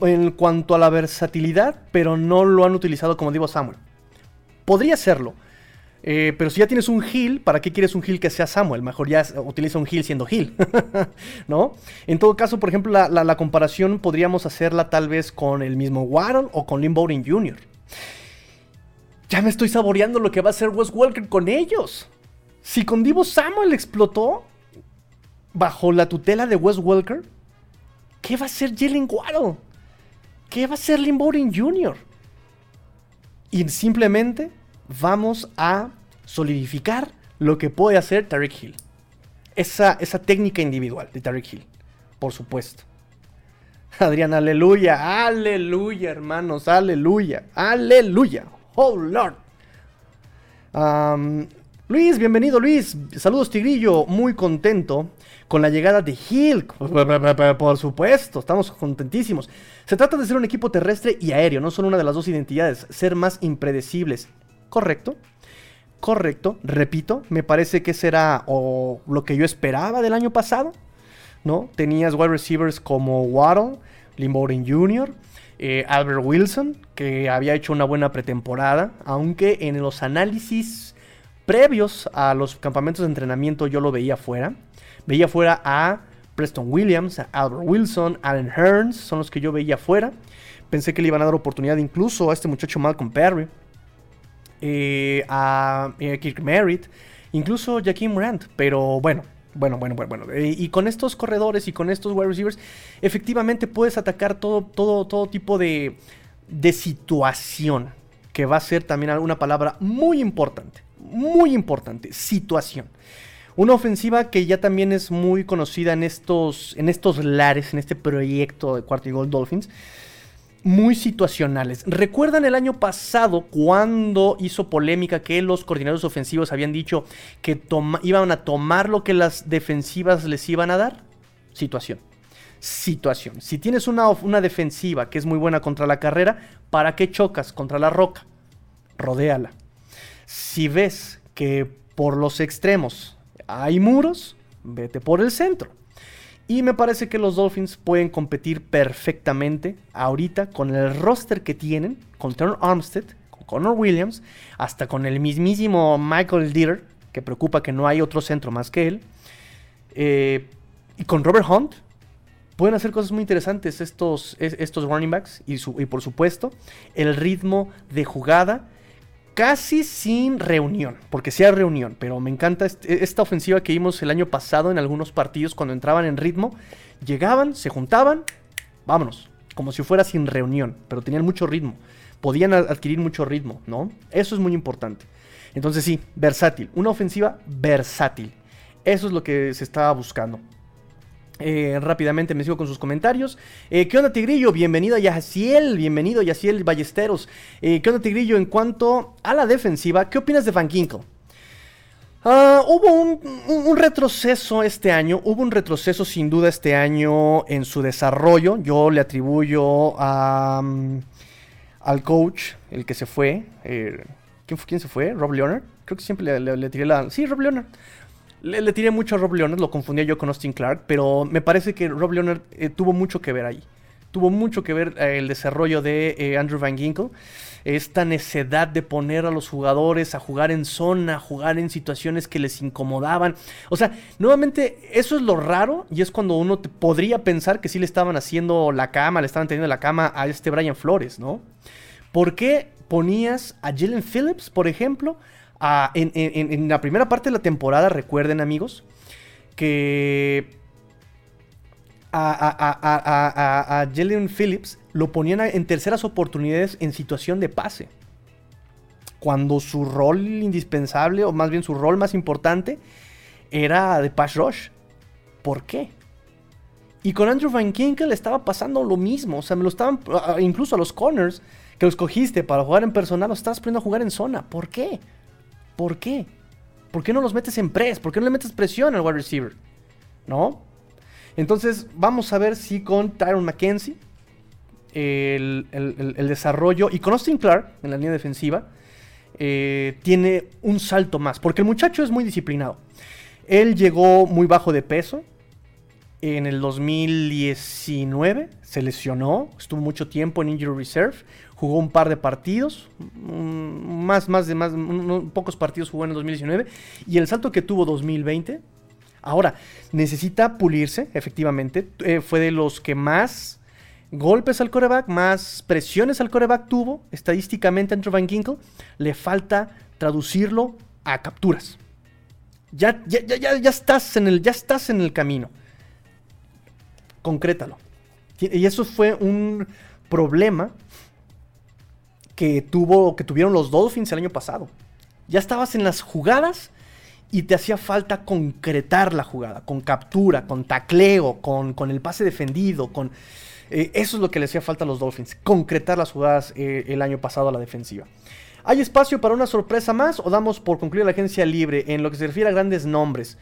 en cuanto a la versatilidad, pero no lo han utilizado como Divo Samuel. Podría serlo. Eh, pero si ya tienes un Hill, ¿para qué quieres un Hill que sea Samuel? Mejor ya utiliza un Hill siendo Hill, ¿no? En todo caso, por ejemplo, la, comparación podríamos hacerla tal vez con el mismo Warren o con Lynn Bowden Jr. Ya me estoy saboreando lo que va a hacer Wes Walker con ellos. Si con Divo Samuel explotó bajo la tutela de Wes Walker, ¿qué va a hacer Jalen Waddle? ¿Qué va a hacer Lynn Bowden Jr.? Y simplemente vamos a solidificar lo que puede hacer Tariq Hill. Esa, esa técnica individual de Tariq Hill, por supuesto. Adrián, aleluya, aleluya, hermanos, aleluya, aleluya. Oh Lord. Luis, bienvenido Luis. Saludos Tigrillo, muy contento con la llegada de Hill. Por supuesto, estamos contentísimos. Se trata de ser un equipo terrestre y aéreo, no son una de las dos identidades, ser más impredecibles. Correcto. Correcto. Repito, me parece que será o lo que yo esperaba del año pasado. ¿No? Tenías wide receivers como Waddle, Jr., eh, Albert Wilson, que había hecho una buena pretemporada, aunque en los análisis previos a los campamentos de entrenamiento yo lo veía fuera. Veía fuera a Preston Williams, a Albert Wilson, Allen Hearns, son los que yo veía fuera. Pensé que le iban a dar oportunidad incluso a este muchacho Malcolm Perry. Eh, a eh, Kirk Merritt, incluso Jaquim Rand, pero bueno, bueno, bueno, bueno, bueno. Eh, y con estos corredores y con estos wide receivers, efectivamente puedes atacar todo, todo, todo tipo de, de situación, que va a ser también una palabra muy importante, muy importante, situación. Una ofensiva que ya también es muy conocida en estos, en estos lares, en este proyecto de Cuarto y Gold Dolphins muy situacionales. ¿Recuerdan el año pasado cuando hizo polémica que los coordinadores ofensivos habían dicho que iban a tomar lo que las defensivas les iban a dar? Situación. Situación. Si tienes una, una defensiva que es muy buena contra la carrera, ¿para qué chocas contra la roca? Rodéala. Si ves que por los extremos hay muros, vete por el centro. Y me parece que los Dolphins pueden competir perfectamente ahorita con el roster que tienen, con Turner Armstead, con Connor Williams, hasta con el mismísimo Michael Dieter, que preocupa que no hay otro centro más que él. Eh, y con Robert Hunt, pueden hacer cosas muy interesantes estos, estos running backs. Y, y por supuesto, el ritmo de jugada casi sin reunión, porque sí reunión, pero me encanta esta ofensiva que vimos el año pasado en algunos partidos cuando entraban en ritmo, llegaban, se juntaban, vámonos, como si fuera sin reunión, pero tenían mucho ritmo, podían adquirir mucho ritmo, ¿no? Eso es muy importante. Entonces sí, versátil, una ofensiva versátil. Eso es lo que se estaba buscando. Eh, rápidamente me sigo con sus comentarios. Eh, ¿Qué onda, Tigrillo? Bienvenido a Yaciel. Bienvenido, Yaciel Ballesteros. Eh, ¿Qué onda, Tigrillo? En cuanto a la defensiva, ¿qué opinas de Van? Ah, hubo un, retroceso este año, hubo un retroceso sin duda este año en su desarrollo. Yo le atribuyo a, mm, al coach, el que se fue, ¿Quién, fue, ¿Quién se fue? ¿Rob Leonard? Creo que siempre le, tiré la... Sí, Rob Leonard. Le, tiré mucho a Rob Leonard, lo confundía yo con Austin Clark, pero me parece que Rob Leonard eh, tuvo mucho que ver ahí. Tuvo mucho que ver eh, el desarrollo de eh, Andrew Van Ginkle. Esta necedad de poner a los jugadores a jugar en zona, a jugar en situaciones que les incomodaban. O sea, nuevamente, eso es lo raro y es cuando uno podría pensar que sí le estaban haciendo la cama, le estaban teniendo la cama a este Brian Flores, ¿no? ¿Por qué ponías a Jalen Phillips, por ejemplo, en, la primera parte de la temporada, recuerden amigos, que a, Jalen Phillips lo ponían en terceras oportunidades en situación de pase. Cuando su rol indispensable, o más bien su rol más importante, era de pass rush. ¿Por qué? Y con Andrew Van Kinkel estaba pasando lo mismo. O sea, me lo estaban. Incluso a los corners que los cogiste para jugar en personal, los estabas poniendo a jugar en zona. ¿Por qué? ¿Por qué? ¿Por qué no los metes en press? ¿Por qué no le metes presión al wide receiver? ¿No? Entonces, vamos a ver si con Tyron McKenzie el, desarrollo y con Austin Clark en la línea defensiva eh, tiene un salto más. Porque el muchacho es muy disciplinado. Él llegó muy bajo de peso. En el 2019 se lesionó, estuvo mucho tiempo en Injury Reserve jugó un par de partidos, mm, más, más de más, pocos partidos jugó en el 2019, y el salto que tuvo 2020, ahora, necesita pulirse, efectivamente, eh, fue de los que más golpes al coreback, más presiones al coreback tuvo, estadísticamente Andrew Van Ginkle, le falta traducirlo a capturas. Ya, ya, ya, ya, estás en el, ya estás en el camino. Concrétalo. Y eso fue un problema que, tuvo, que tuvieron los Dolphins el año pasado. Ya estabas en las jugadas y te hacía falta concretar la jugada, con captura, con tacleo, con, con el pase defendido, con... Eh, eso es lo que le hacía falta a los Dolphins, concretar las jugadas eh, el año pasado a la defensiva. ¿Hay espacio para una sorpresa más o damos por concluir la agencia libre en lo que se refiere a grandes nombres?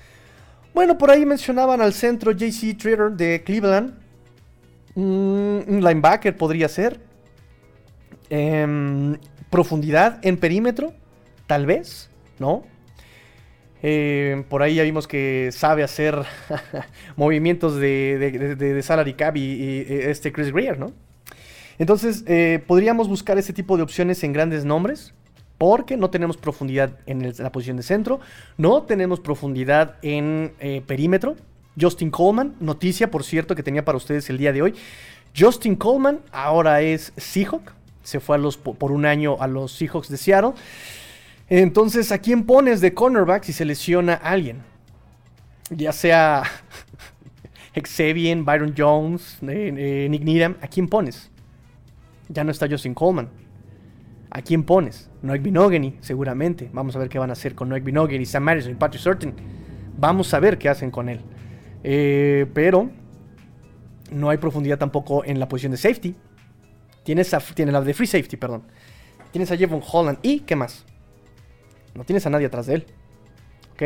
Bueno, por ahí mencionaban al centro JC Trader de Cleveland. Mm, un linebacker podría ser. Em, profundidad en perímetro, tal vez, ¿no? Em, por ahí ya vimos que sabe hacer movimientos de, de, salary cap y, este Chris Greer, ¿no? Entonces, eh, podríamos buscar ese tipo de opciones en grandes nombres, porque no tenemos profundidad en la posición de centro, no tenemos profundidad en eh, perímetro. Justin Coleman, noticia por cierto que tenía para ustedes el día de hoy. Justin Coleman ahora es Seahawk, se fue por un año a los Seahawks de Seattle. Entonces, ¿a quién pones de cornerback si se lesiona a alguien? Ya sea Xavier, Byron Jones, eh, eh, Nick Needham, ¿a quién pones? Ya no está Justin Coleman. ¿A quién pones? Noek Binogany, seguramente. Vamos a ver qué van a hacer con Noek Binogany, Sam Madison y Patrick Surtain. Vamos a ver qué hacen con él. Eh, pero no hay profundidad tampoco en la posición de safety. Tienes, a, la de free safety, perdón. Tienes a Jevon Holland. ¿Y qué más? No tienes a nadie atrás de él. ¿Ok?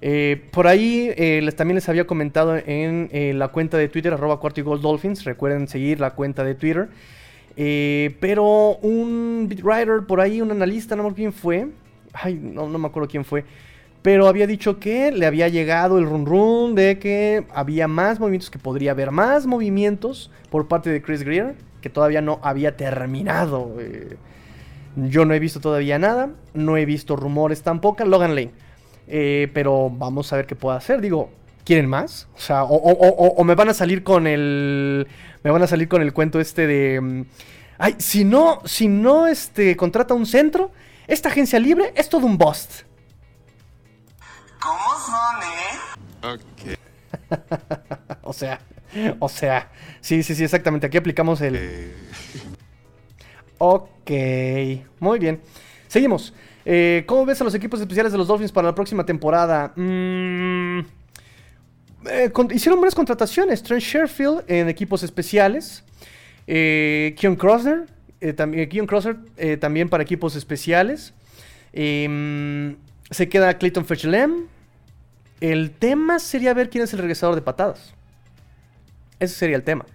Eh, por ahí eh, les, también les había comentado en la cuenta de Twitter, arroba cuarto y gold dolphins. Recuerden seguir la cuenta de Twitter. Pero un writer por ahí, un analista, no me acuerdo quién fue. Ay, no, no me acuerdo quién fue. Pero había dicho que le había llegado el run run de que había más movimientos, que podría haber más movimientos por parte de Chris Greer que todavía no había terminado. Eh, yo no he visto todavía nada, no he visto rumores tampoco. Logan Lane. Eh, pero vamos a ver qué puedo hacer. Digo, ¿quieren más? O sea, o, me van a salir con el. Me van a salir con el cuento este de. Mm, ay, si no, si no este, contrata un centro, esta agencia libre es todo un bust. ¿Cómo son, eh? Ok. o sea, o sea, sí, sí, sí, exactamente. Aquí aplicamos el... Eh. Ok, muy bien. Seguimos. Eh, ¿Cómo ves a los equipos especiales de los Dolphins para la próxima temporada? Mm, eh, hicieron buenas contrataciones. Trent Sherfield en equipos especiales. Eh, Keon Crossner, también, Keon Crosser también para equipos especiales. Em, se queda Clayton Fetchlem. El tema sería ver quién es el regresador de patadas. Ese sería el tema.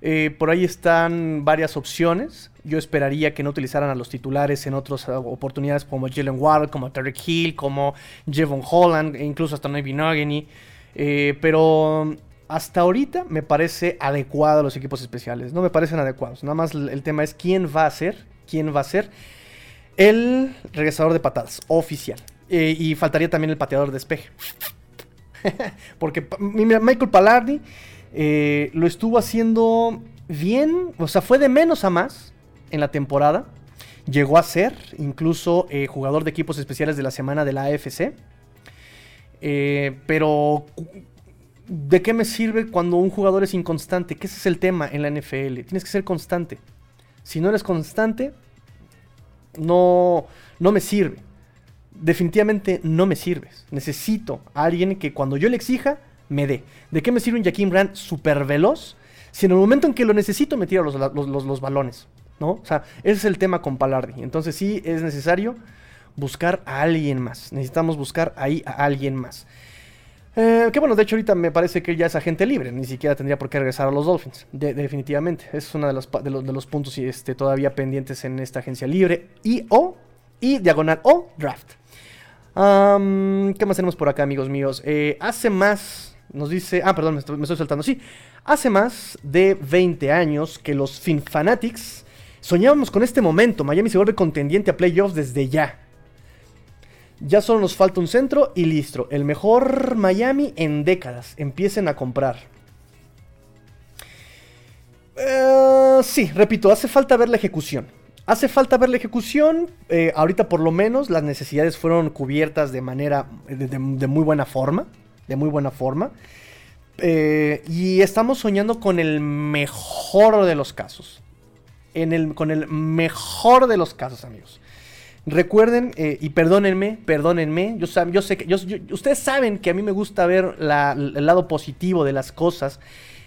Eh, por ahí están varias opciones. Yo esperaría que no utilizaran a los titulares en otras oportunidades como Jalen Ward, como Tarek Hill, como Jevon Holland, e incluso hasta Noy Binogany. Eh, pero hasta ahorita me parece adecuado los equipos especiales. No me parecen adecuados. Nada más el tema es quién va a ser, quién va a ser el regresador de patadas oficial. Eh, y faltaría también el pateador de despeje. Porque Michael Palardi eh, lo estuvo haciendo bien, o sea, fue de menos a más en la temporada. Llegó a ser incluso jugador de equipos especiales de la semana de la AFC. Pero, ¿de qué me sirve cuando un jugador es inconstante? Que ese es el tema en la NFL. Tienes que ser constante. Si no eres constante, no, no me sirve definitivamente no me sirves. Necesito a alguien que cuando yo le exija, me dé. ¿De qué me sirve un Jaquim Brand súper veloz? Si en el momento en que lo necesito, me tira los, balones. ¿No? O sea, ese es el tema con Palardi. Entonces sí es necesario buscar a alguien más. Necesitamos buscar ahí a alguien más. Eh, que bueno, de hecho ahorita me parece que ya es agente libre, ni siquiera tendría por qué regresar a los Dolphins, definitivamente. Es uno de los, de los, de puntos este, todavía pendientes en esta agencia libre y o y diagonal o draft. ¿Qué más tenemos por acá, amigos míos? Eh, hace más, nos dice, ah, perdón, me estoy, saltando, sí. Hace más de 20 años que los Fanatics soñábamos con este momento. Miami se vuelve contendiente a playoffs desde ya. Ya solo nos falta un centro y listo. El mejor Miami en décadas. Empiecen a comprar. Eh, sí, repito, hace falta ver la ejecución. Hace falta ver la ejecución. Eh, ahorita por lo menos las necesidades fueron cubiertas de manera, de, muy buena forma. De muy buena forma. Eh, y estamos soñando con el mejor de los casos. En el, con el mejor de los casos, amigos. Recuerden, eh, y perdónenme, perdónenme, yo, sé que, ustedes saben que a mí me gusta ver el lado positivo de las cosas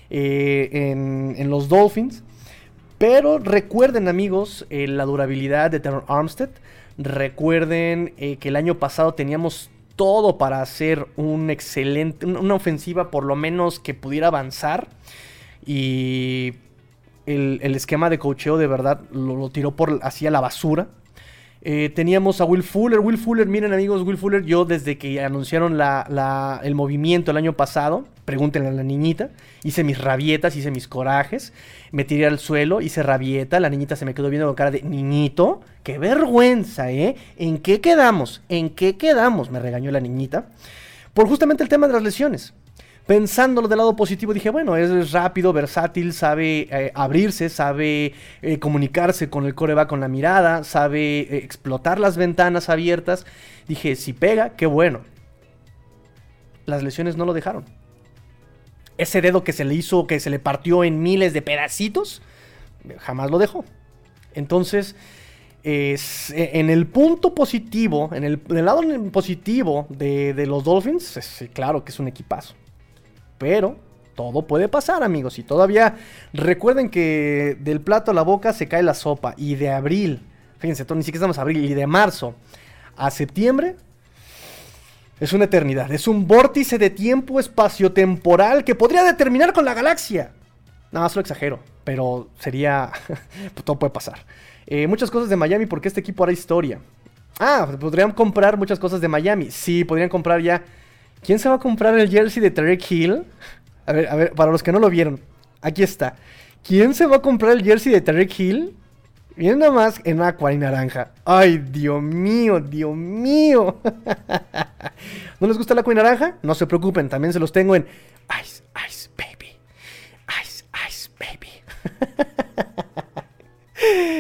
en, en los Dolphins. Pero recuerden amigos eh, la durabilidad de Terror Armstead. Recuerden eh, que el año pasado teníamos todo para hacer un excelente, una ofensiva por lo menos que pudiera avanzar. Y el, esquema de cocheo de verdad lo, tiró por hacia la basura. Eh, teníamos a Will Fuller. Will Fuller, miren amigos, Will Fuller, yo desde que anunciaron el movimiento el año pasado, pregúntenle a la niñita, hice mis rabietas, hice mis corajes, me tiré al suelo, hice rabieta, la niñita se me quedó viendo con cara de niñito, qué vergüenza, ¿eh? ¿En qué quedamos? ¿En qué quedamos? Me regañó la niñita. Por justamente el tema de las lesiones pensándolo del lado positivo, dije, bueno, es rápido, versátil, sabe eh, abrirse, sabe eh, comunicarse con el coreback con la mirada, sabe eh, explotar las ventanas abiertas. Dije, si pega, qué bueno. Las lesiones no lo dejaron. Ese dedo que se le hizo, que se le partió en miles de pedacitos, jamás lo dejó. Entonces, en el punto positivo, en el, lado positivo de, de los Dolphins, claro que es un equipazo. Pero todo puede pasar, amigos. Y todavía recuerden que del plato a la boca se cae la sopa. Y de abril, fíjense, ni siquiera estamos abril, y de marzo a septiembre es una eternidad. Es un vórtice de tiempo espacio-temporal que podría determinar con la galaxia. Nada más lo exagero, pero sería. todo puede pasar. Eh, muchas cosas de Miami porque este equipo hará historia. Ah, podrían comprar muchas cosas de Miami. Sí, podrían comprar ya ¿Quién se va a comprar el jersey de Tarek Hill? A ver, a ver, para los que no lo vieron, aquí está. ¿Quién se va a comprar el jersey de Tarek Hill? Miren nada más en agua y naranja. Ay, Dios mío, Dios mío. ¿No les gusta el agua y naranja? No se preocupen, también se los tengo en Ice, Ice Baby. Ice, Ice Baby.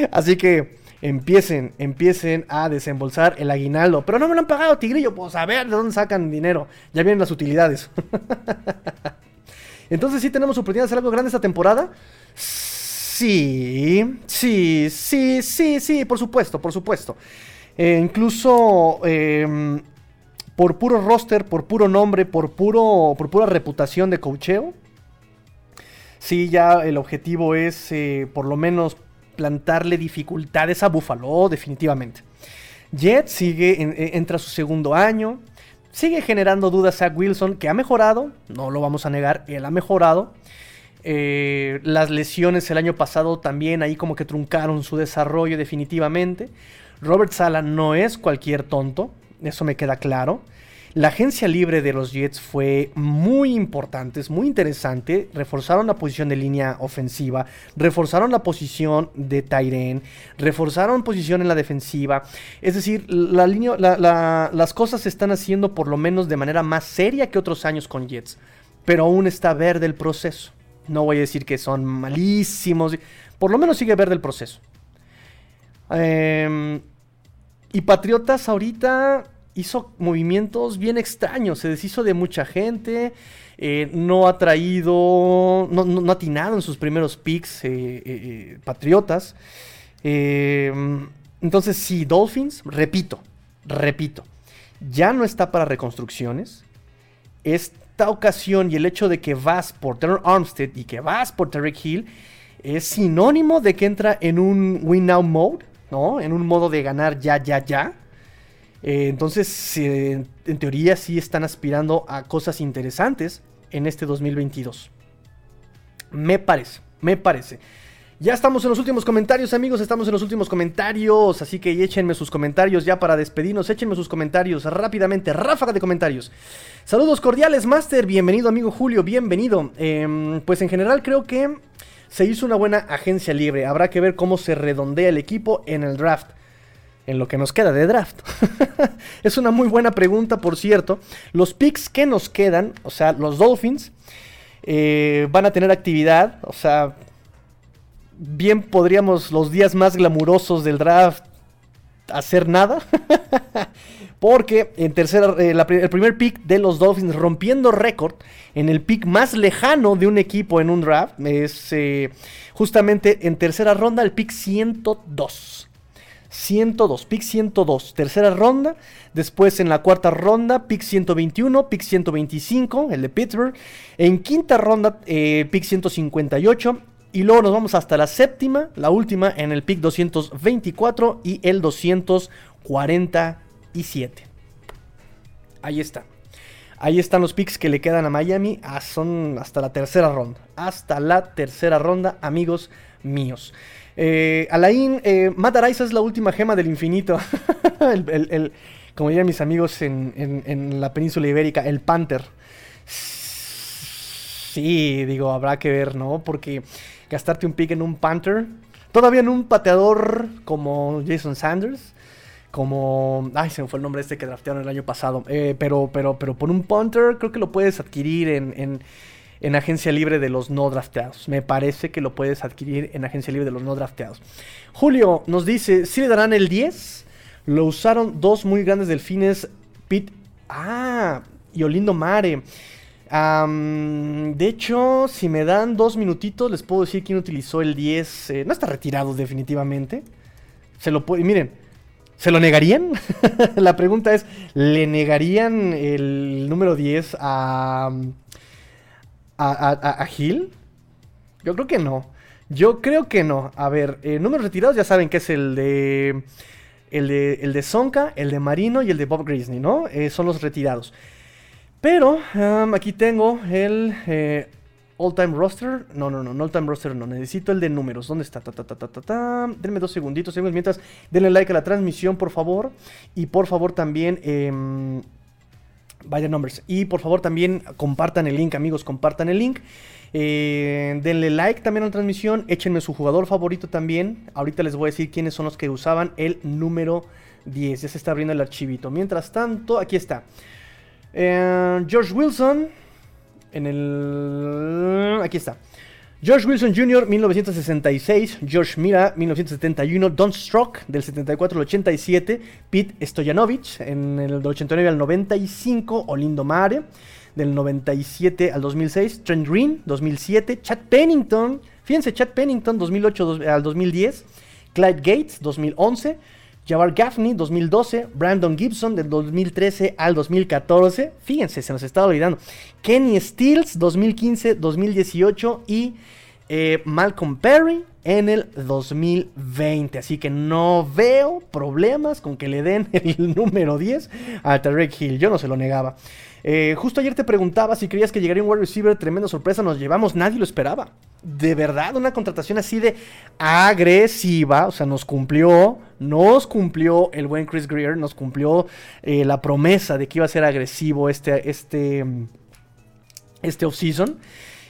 Así que empiecen, empiecen a desembolsar el aguinaldo. Pero no me lo han pagado, Tigrillo. Pues a ver de dónde sacan dinero. Ya vienen las utilidades. Entonces, ¿sí tenemos oportunidad de hacer algo grande esta temporada? Sí, sí, sí, sí, sí, por supuesto, por supuesto. Eh, incluso em, por puro roster, por puro nombre, por, puro, por pura reputación de cocheo. Sí, ya el objetivo es eh, por lo menos plantarle dificultades a Buffalo, definitivamente. Jet sigue, eh, entra a su segundo año, sigue generando dudas a Wilson, que ha mejorado, no lo vamos a negar, él ha mejorado. Eh, las lesiones el año pasado también ahí como que truncaron su desarrollo definitivamente. Robert Sala no es cualquier tonto, eso me queda claro. La agencia libre de los Jets fue muy importante, es muy interesante. Reforzaron la posición de línea ofensiva, reforzaron la posición de Tyren, reforzaron posición en la defensiva. Es decir, las cosas se están haciendo por lo menos de manera más seria que otros años con Jets. Pero aún está verde el proceso. No voy a decir que son malísimos. Por lo menos sigue verde el proceso. Em, y Patriotas ahorita hizo movimientos bien extraños, se deshizo de mucha gente, eh, no ha traído, no, ha atinado en sus primeros picks eh, eh, Patriotas. entonces sí, Dolphins, repito, repito, ya no está para reconstrucciones. Esta ocasión y el hecho de que vas por Terror Armstead y que vas por Tarek Hill es sinónimo de que entra en un win now mode, ¿no? En un modo de ganar ya, ya, ya. Eh, entonces, en teoría sí están aspirando a cosas interesantes en este 2022. Me parece, me parece. Ya estamos en los últimos comentarios, amigos. Estamos en los últimos comentarios. Así que échenme sus comentarios ya para despedirnos. Échenme sus comentarios rápidamente. Ráfaga de comentarios. Saludos cordiales, Master. Bienvenido, amigo Julio. Bienvenido. Em, pues en general creo que se hizo una buena agencia libre. Habrá que ver cómo se redondea el equipo en el draft en lo que nos queda de draft? es una muy buena pregunta, por cierto. Los picks que nos quedan, o sea, los Dolphins, eh, van a tener actividad. O sea, bien podríamos los días más glamurosos del draft hacer nada. Porque en tercera, eh, el primer pick de los Dolphins rompiendo récord en el pick más lejano de un equipo en un draft es eh, justamente en tercera ronda el pick 102. 102, pick 102, tercera ronda. Después en la cuarta ronda, pick 121, pick 125, el de Pittsburgh. En quinta ronda, eh, pick 158. Y luego nos vamos hasta la séptima, la última, en el pick 224 y el 247. Ahí está. Ahí están los picks que le quedan a Miami. Ah, son hasta la tercera ronda. Hasta la tercera ronda, amigos míos. Eh, Alain, eh, es la última gema del infinito. como dirían mis amigos en, la península ibérica, el Panther. Sí, digo, habrá que ver, ¿no? Porque gastarte un pick en un Panther, todavía en un pateador como Jason Sanders, como. Ay, se me fue el nombre este que draftearon el año pasado. Eh, pero, pero, pero por un Panther, creo que lo puedes adquirir en agencia libre de los no drafteados. Me parece que lo puedes adquirir en agencia libre de los no drafteados. Julio nos dice, si le darán el 10? Lo usaron dos muy grandes delfines, Pete... Ah, y Olindo Mare. de hecho, si me dan dos minutitos, les puedo decir quién utilizó el 10. Eh, no está retirado definitivamente. Se lo puede... Miren, ¿se lo negarían? La pregunta es, ¿le negarían el número 10 a a, a, Gil? Yo creo que no. Yo creo que no. A ver, eh, números retirados ya saben que es el de. El de, el de Sonka, el de Marino y el de Bob Grisney, ¿no? Eh, son los retirados. Pero aquí tengo el eh, All Time Roster. No, no, no, no All Time Roster, no. Necesito el de números. ¿Dónde está? Ta, Denme dos segunditos, Mientras, denle like a la transmisión, por favor. Y por favor también em, Vaya numbers. Y por favor también compartan el link, amigos, compartan el link. Eh, denle like también a la transmisión. Échenme su jugador favorito también. Ahorita les voy a decir quiénes son los que usaban el número 10. Ya se está abriendo el archivito. Mientras tanto, aquí está. Eh, George Wilson. En el... Aquí está. George Wilson Jr., 1966. George Mira, 1971. Don Strock, del 74 al 87. Pete Stoyanovich, en el 89 al 95. Olindo Mare, del 97 al 2006. Trent Green, 2007. Chad Pennington, fíjense, Chad Pennington, 2008 al 2010. Clyde Gates, 2011. Jabbar Gaffney, 2012. Brandon Gibson, del 2013 al 2014. Fíjense, se nos está olvidando. Kenny Stills, 2015-2018. Y eh, Malcolm Perry en el 2020. Así que no veo problemas con que le den el número 10 a Tarek Hill. Yo no se lo negaba. Eh, justo ayer te preguntaba si creías que llegaría un wide receiver, tremenda sorpresa, nos llevamos, nadie lo esperaba. De verdad, una contratación así de agresiva, o sea, nos cumplió, nos cumplió el buen Chris Greer, nos cumplió eh, la promesa de que iba a ser agresivo este, este, este offseason.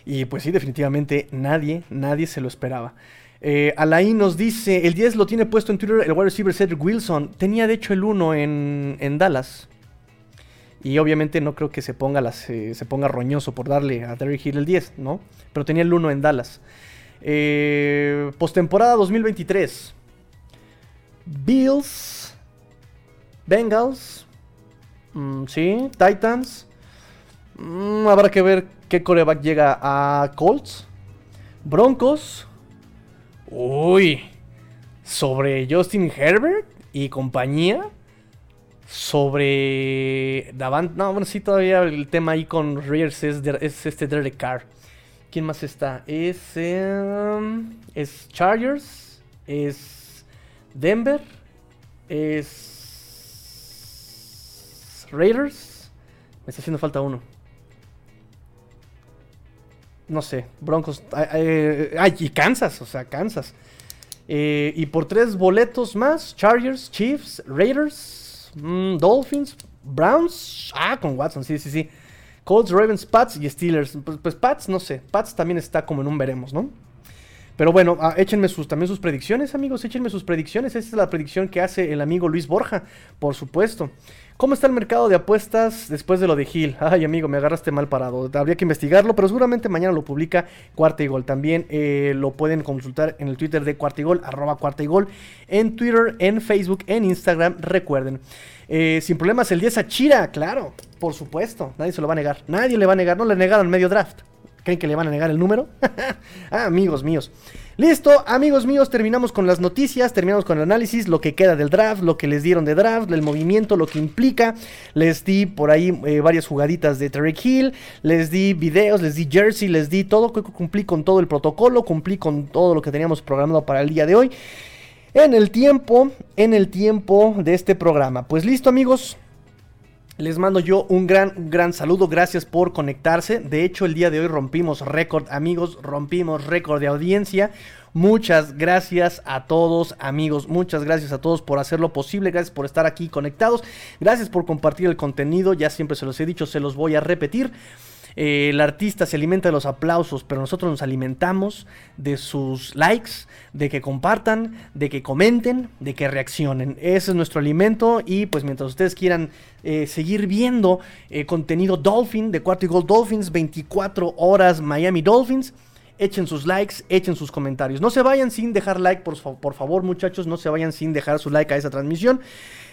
Y pues sí, definitivamente nadie, nadie se lo esperaba. Eh, Alain nos dice, el 10 lo tiene puesto en Twitter el wide receiver Cedric Wilson. Tenía de hecho el 1 en, en Dallas. Y obviamente no creo que se ponga, las, eh, se ponga roñoso por darle a Derrick Hill el 10, ¿no? Pero tenía el 1 en Dallas. Postemporada 2023. Bills. Bengals. Mm, sí. Titans. Mm, habrá que ver qué coreback llega a Colts. Broncos. Uy. Sobre Justin Herbert y compañía sobre Davant. No, bueno, sí, todavía el tema ahí con es, es este Derek Carr. ¿Quién más está? Es, em, es Chargers, es Denver, es Raiders. Me está haciendo falta uno. No sé, Broncos. Ay, y Kansas, o sea, Kansas. Eh, y por tres boletos más, Chargers, Chiefs, Raiders, Mm, Dolphins, Browns. Ah, con Watson, sí, sí, sí. Colts, Ravens, Pats y Steelers. Pues, pues, Pats, no sé. Pats también está como en un veremos, ¿no? Pero bueno, ah, échenme sus, también sus predicciones, amigos. Échenme sus predicciones. Esta es la predicción que hace el amigo Luis Borja, por supuesto. ¿Cómo está el mercado de apuestas después de lo de Gil? Ay, amigo, me agarraste mal parado. Habría que investigarlo, pero seguramente mañana lo publica Cuarta y Gol. También eh, lo pueden consultar en el Twitter de Cuarta y Gol, arroba Cuarta y Gol, en Twitter, en Facebook, en Instagram. Recuerden, eh, sin problemas, el 10 a Chira, claro, por supuesto. Nadie se lo va a negar. Nadie le va a negar. No le negaron medio draft. ¿Creen que le van a negar el número? ah, amigos míos. Listo, amigos míos, terminamos con las noticias, terminamos con el análisis, lo que queda del draft, lo que les dieron de draft, el movimiento, lo que implica. Les di por ahí eh, varias jugaditas de Tarek Hill, les di videos, les di jersey, les di todo, cumplí con todo el protocolo, cumplí con todo lo que teníamos programado para el día de hoy. En el tiempo, en el tiempo de este programa. Pues listo, amigos. Les mando yo un gran, gran saludo, gracias por conectarse. De hecho, el día de hoy rompimos récord, amigos, rompimos récord de audiencia. Muchas gracias a todos, amigos. Muchas gracias a todos por hacerlo posible. Gracias por estar aquí conectados. Gracias por compartir el contenido. Ya siempre se los he dicho, se los voy a repetir. Eh, el artista se alimenta de los aplausos, pero nosotros nos alimentamos de sus likes, de que compartan, de que comenten, de que reaccionen. Ese es nuestro alimento y pues mientras ustedes quieran eh, seguir viendo eh, contenido Dolphin de Cuarto y Gold Dolphins, 24 horas Miami Dolphins. Echen sus likes, echen sus comentarios. No se vayan sin dejar like, por, por favor muchachos, no se vayan sin dejar su like a esa transmisión.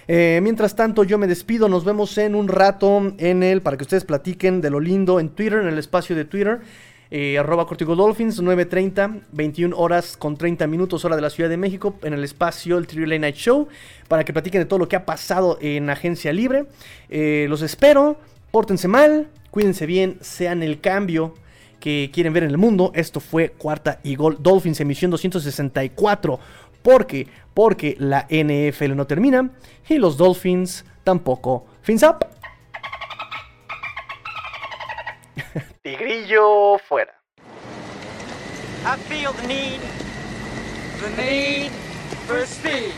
Eh, mientras tanto, yo me despido. Nos vemos en un rato en el, para que ustedes platiquen de lo lindo en Twitter, en el espacio de Twitter. Eh, arroba Dolphins, 9.30, 21 horas con 30 minutos, hora de la Ciudad de México, en el espacio, el Triple Night Show, para que platiquen de todo lo que ha pasado en Agencia Libre. Eh, los espero, pórtense mal, cuídense bien, sean el cambio que quieren ver en el mundo. Esto fue Cuarta y Gol Dolphins, emisión 264. Porque, porque la NFL no termina y los Dolphins tampoco. Fins up. Tigrillo fuera. I feel the need, the need for speed.